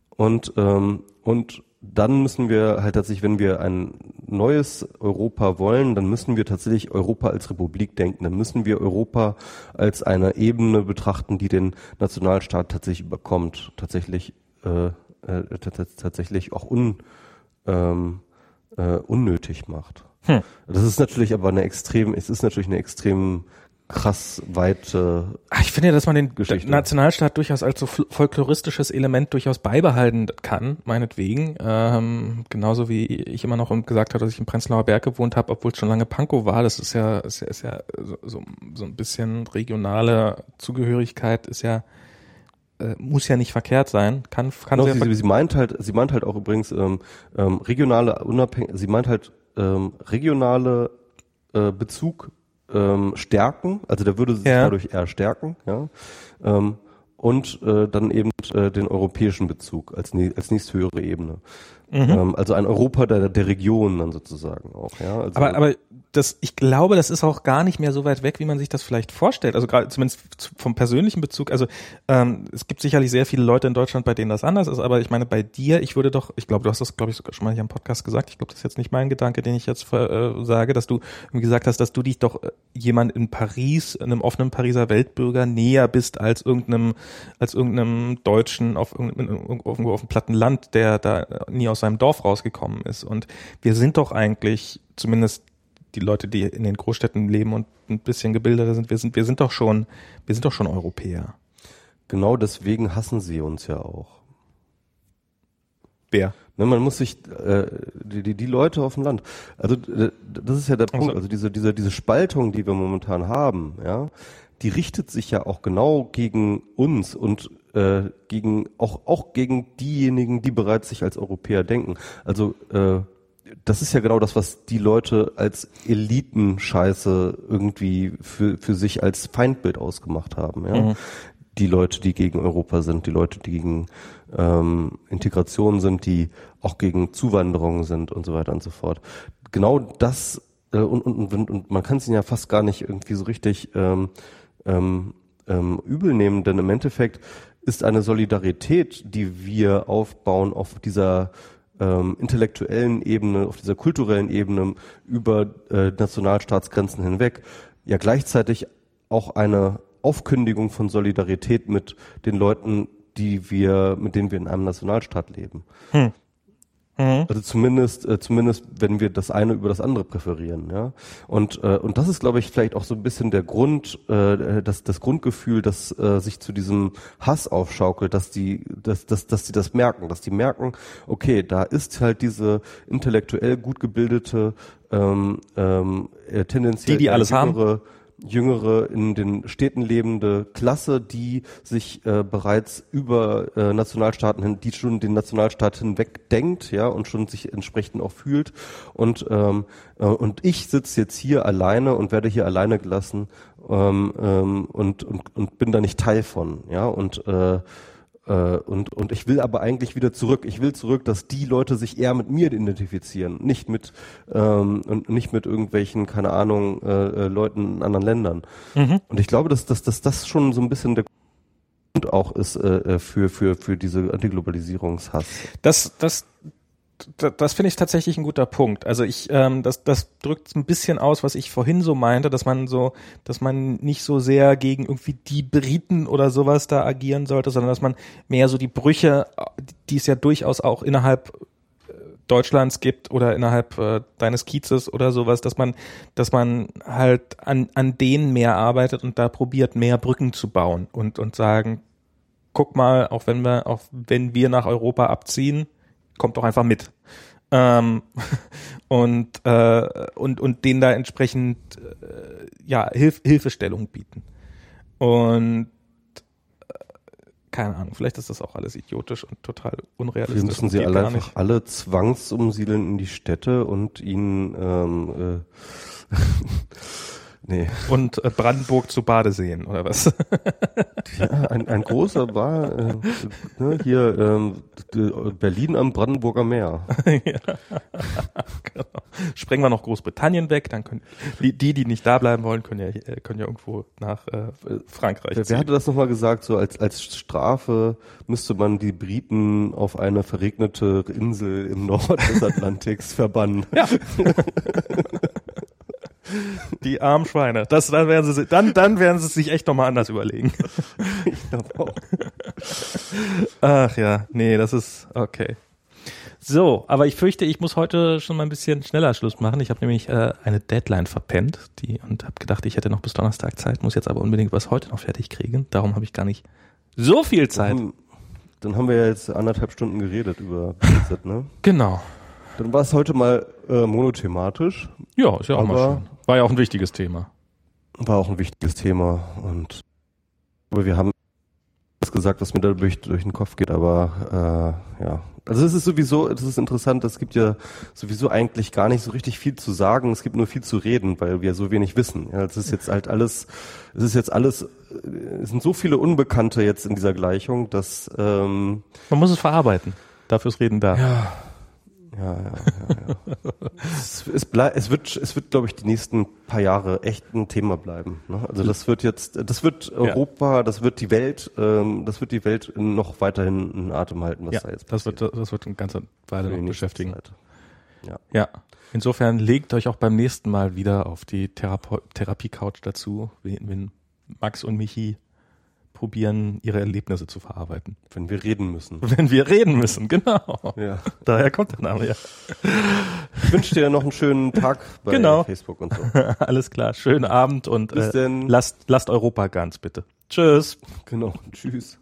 und ähm, und dann müssen wir halt tatsächlich, wenn wir ein neues Europa wollen, dann müssen wir tatsächlich Europa als Republik denken. Dann müssen wir Europa als eine Ebene betrachten, die den Nationalstaat tatsächlich überkommt, tatsächlich äh, äh, tatsächlich auch un, ähm, äh, unnötig macht. Hm. Das ist natürlich aber eine extrem, es ist natürlich eine extrem krass weite. Ach, ich finde ja, dass man den Geschichte. Nationalstaat durchaus als so folkloristisches Element durchaus beibehalten kann, meinetwegen. Ähm, genauso wie ich immer noch gesagt habe, dass ich in Prenzlauer Berg gewohnt habe, obwohl es schon lange Pankow war. Das ist ja, ist ja, ist ja so, so, so ein bisschen regionale Zugehörigkeit ist ja äh, muss ja nicht verkehrt sein, kann kann genau, sie, sie meint halt, sie meint halt auch übrigens ähm, ähm, regionale unabhängig, sie meint halt ähm, regionale äh, Bezug ähm, stärken, also der würde sich ja. dadurch eher stärken, ja. Ähm, und äh, dann eben äh, den europäischen Bezug als, als nächsthöhere Ebene. Mhm. Ähm, also ein Europa der, der Region dann sozusagen auch. Ja? Also aber, aber das, ich glaube, das ist auch gar nicht mehr so weit weg, wie man sich das vielleicht vorstellt. Also gerade zumindest vom persönlichen Bezug. Also ähm, es gibt sicherlich sehr viele Leute in Deutschland, bei denen das anders ist. Aber ich meine, bei dir, ich würde doch, ich glaube, du hast das, glaube ich, sogar schon mal hier im Podcast gesagt. Ich glaube, das ist jetzt nicht mein Gedanke, den ich jetzt äh, sage, dass du gesagt hast, dass du dich doch äh, jemand in Paris, einem offenen Pariser Weltbürger näher bist als irgendeinem, als irgendeinem Deutschen auf irgendwo auf dem platten Land, der da nie aus seinem Dorf rausgekommen ist. Und wir sind doch eigentlich, zumindest die Leute, die in den Großstädten leben und ein bisschen gebildeter sind, wir sind, wir sind doch schon, wir sind doch schon Europäer. Genau deswegen hassen sie uns ja auch. Wer? Ne, man muss sich äh, die, die, die Leute auf dem Land. Also das ist ja der Punkt. Also, also diese diese diese Spaltung, die wir momentan haben, ja, die richtet sich ja auch genau gegen uns und äh, gegen auch auch gegen diejenigen, die bereits sich als Europäer denken. Also äh, das ist ja genau das, was die Leute als Elitenscheiße irgendwie für, für sich als Feindbild ausgemacht haben. Ja? Mhm. Die Leute, die gegen Europa sind, die Leute, die gegen ähm, Integration sind, die auch gegen Zuwanderung sind und so weiter und so fort. Genau das äh, und, und, und, und man kann es ihnen ja fast gar nicht irgendwie so richtig ähm, ähm, ähm, übel nehmen, denn im Endeffekt ist eine Solidarität, die wir aufbauen auf dieser ähm, intellektuellen Ebene, auf dieser kulturellen Ebene über äh, Nationalstaatsgrenzen hinweg ja gleichzeitig auch eine Aufkündigung von Solidarität mit den Leuten, die wir, mit denen wir in einem Nationalstaat leben. Hm. Mhm. Also zumindest, äh, zumindest, wenn wir das eine über das andere präferieren, ja. Und äh, und das ist, glaube ich, vielleicht auch so ein bisschen der Grund, äh, das das Grundgefühl, das äh, sich zu diesem Hass aufschaukelt, dass die, dass dass dass die das merken, dass die merken, okay, da ist halt diese intellektuell gut gebildete, ähm, ähm, äh, tendenziell die, die alles haben jüngere, in den Städten lebende Klasse, die sich äh, bereits über äh, Nationalstaaten hin, die schon den Nationalstaat hinweg denkt, ja, und schon sich entsprechend auch fühlt. Und ähm, äh, und ich sitze jetzt hier alleine und werde hier alleine gelassen ähm, ähm, und, und und bin da nicht Teil von, ja, und äh, äh, und, und ich will aber eigentlich wieder zurück. Ich will zurück, dass die Leute sich eher mit mir identifizieren, nicht mit ähm, und nicht mit irgendwelchen, keine Ahnung, äh, äh, Leuten in anderen Ländern. Mhm. Und ich glaube, dass, dass, dass das schon so ein bisschen der Grund auch ist äh, äh für, für, für diese Antiglobalisierungshass. Das, das das finde ich tatsächlich ein guter Punkt. Also ich, ähm, das, das drückt ein bisschen aus, was ich vorhin so meinte, dass man so, dass man nicht so sehr gegen irgendwie die Briten oder sowas da agieren sollte, sondern dass man mehr so die Brüche, die es ja durchaus auch innerhalb äh, Deutschlands gibt oder innerhalb äh, deines Kiezes oder sowas, dass man, dass man halt an, an denen mehr arbeitet und da probiert, mehr Brücken zu bauen und, und sagen, guck mal, auch wenn wir, auch wenn wir nach Europa abziehen, kommt doch einfach mit. Ähm, *laughs* und, äh, und, und denen da entsprechend äh, ja, Hilf Hilfestellung bieten. Und äh, keine Ahnung, vielleicht ist das auch alles idiotisch und total unrealistisch. Wir müssen sie alle einfach alle zwangsumsiedeln in die Städte und ihnen ähm, äh, *laughs* Nee. Und äh, Brandenburg zu Badeseen, oder was? *laughs* Ja, ein, ein großer Bar, äh, ne, hier ähm, Berlin am Brandenburger Meer. *laughs* genau. Sprengen wir noch Großbritannien weg, dann können die, die, die nicht da bleiben wollen, können ja, äh, können ja irgendwo nach äh, Frankreich Wer, wer hatte das nochmal gesagt? So als, als Strafe müsste man die Briten auf eine verregnete Insel im *laughs* Norden des Atlantiks verbannen. Ja. Die armen Schweine. Das, dann werden sie, dann, dann werden sie es sich echt nochmal anders überlegen. *laughs* Ich glaub auch. Ach ja, nee, das ist okay. So, aber ich fürchte, ich muss heute schon mal ein bisschen schneller Schluss machen. Ich habe nämlich äh, eine Deadline verpennt, die und habe gedacht, ich hätte noch bis Donnerstag Zeit, muss jetzt aber unbedingt was heute noch fertig kriegen. Darum habe ich gar nicht so viel Zeit. Dann haben wir ja jetzt anderthalb Stunden geredet über Brexit, ne? Genau. Dann war es heute mal äh, monothematisch. Ja, ist ja auch mal schön. War ja auch ein wichtiges Thema. War auch ein wichtiges Thema und aber wir haben das gesagt, was mir da durch, durch den Kopf geht, aber äh, ja. Also es ist sowieso, es ist interessant, es gibt ja sowieso eigentlich gar nicht so richtig viel zu sagen, es gibt nur viel zu reden, weil wir so wenig wissen. Ja, es ist jetzt halt alles, es ist jetzt alles, es sind so viele Unbekannte jetzt in dieser Gleichung, dass ähm, Man muss es verarbeiten. Dafür ist Reden da. ja, ja, ja, ja. ja. *laughs* es, es, blei es wird, es wird, glaube ich, die nächsten paar Jahre echt ein Thema bleiben. Ne? Also das wird jetzt, das wird Europa, das wird die Welt, ähm, das wird die Welt noch weiterhin in Atem halten, was Ja, da jetzt das passiert. wird, das wird eine ganze Weile noch beschäftigen. Zeit. Ja. Ja. Insofern legt euch auch beim nächsten Mal wieder auf die Therape Therapie-Couch dazu, wenn Max und Michi probieren, ihre Erlebnisse zu verarbeiten. Wenn wir reden müssen. *laughs* Wenn wir reden müssen, genau. Ja. Daher kommt der Name, ja. Ich wünsche dir noch einen schönen Tag bei Genau. Facebook und so. *laughs* Alles klar. Schönen Abend und äh, lasst, lasst Europa ganz bitte. Tschüss. Genau. Tschüss.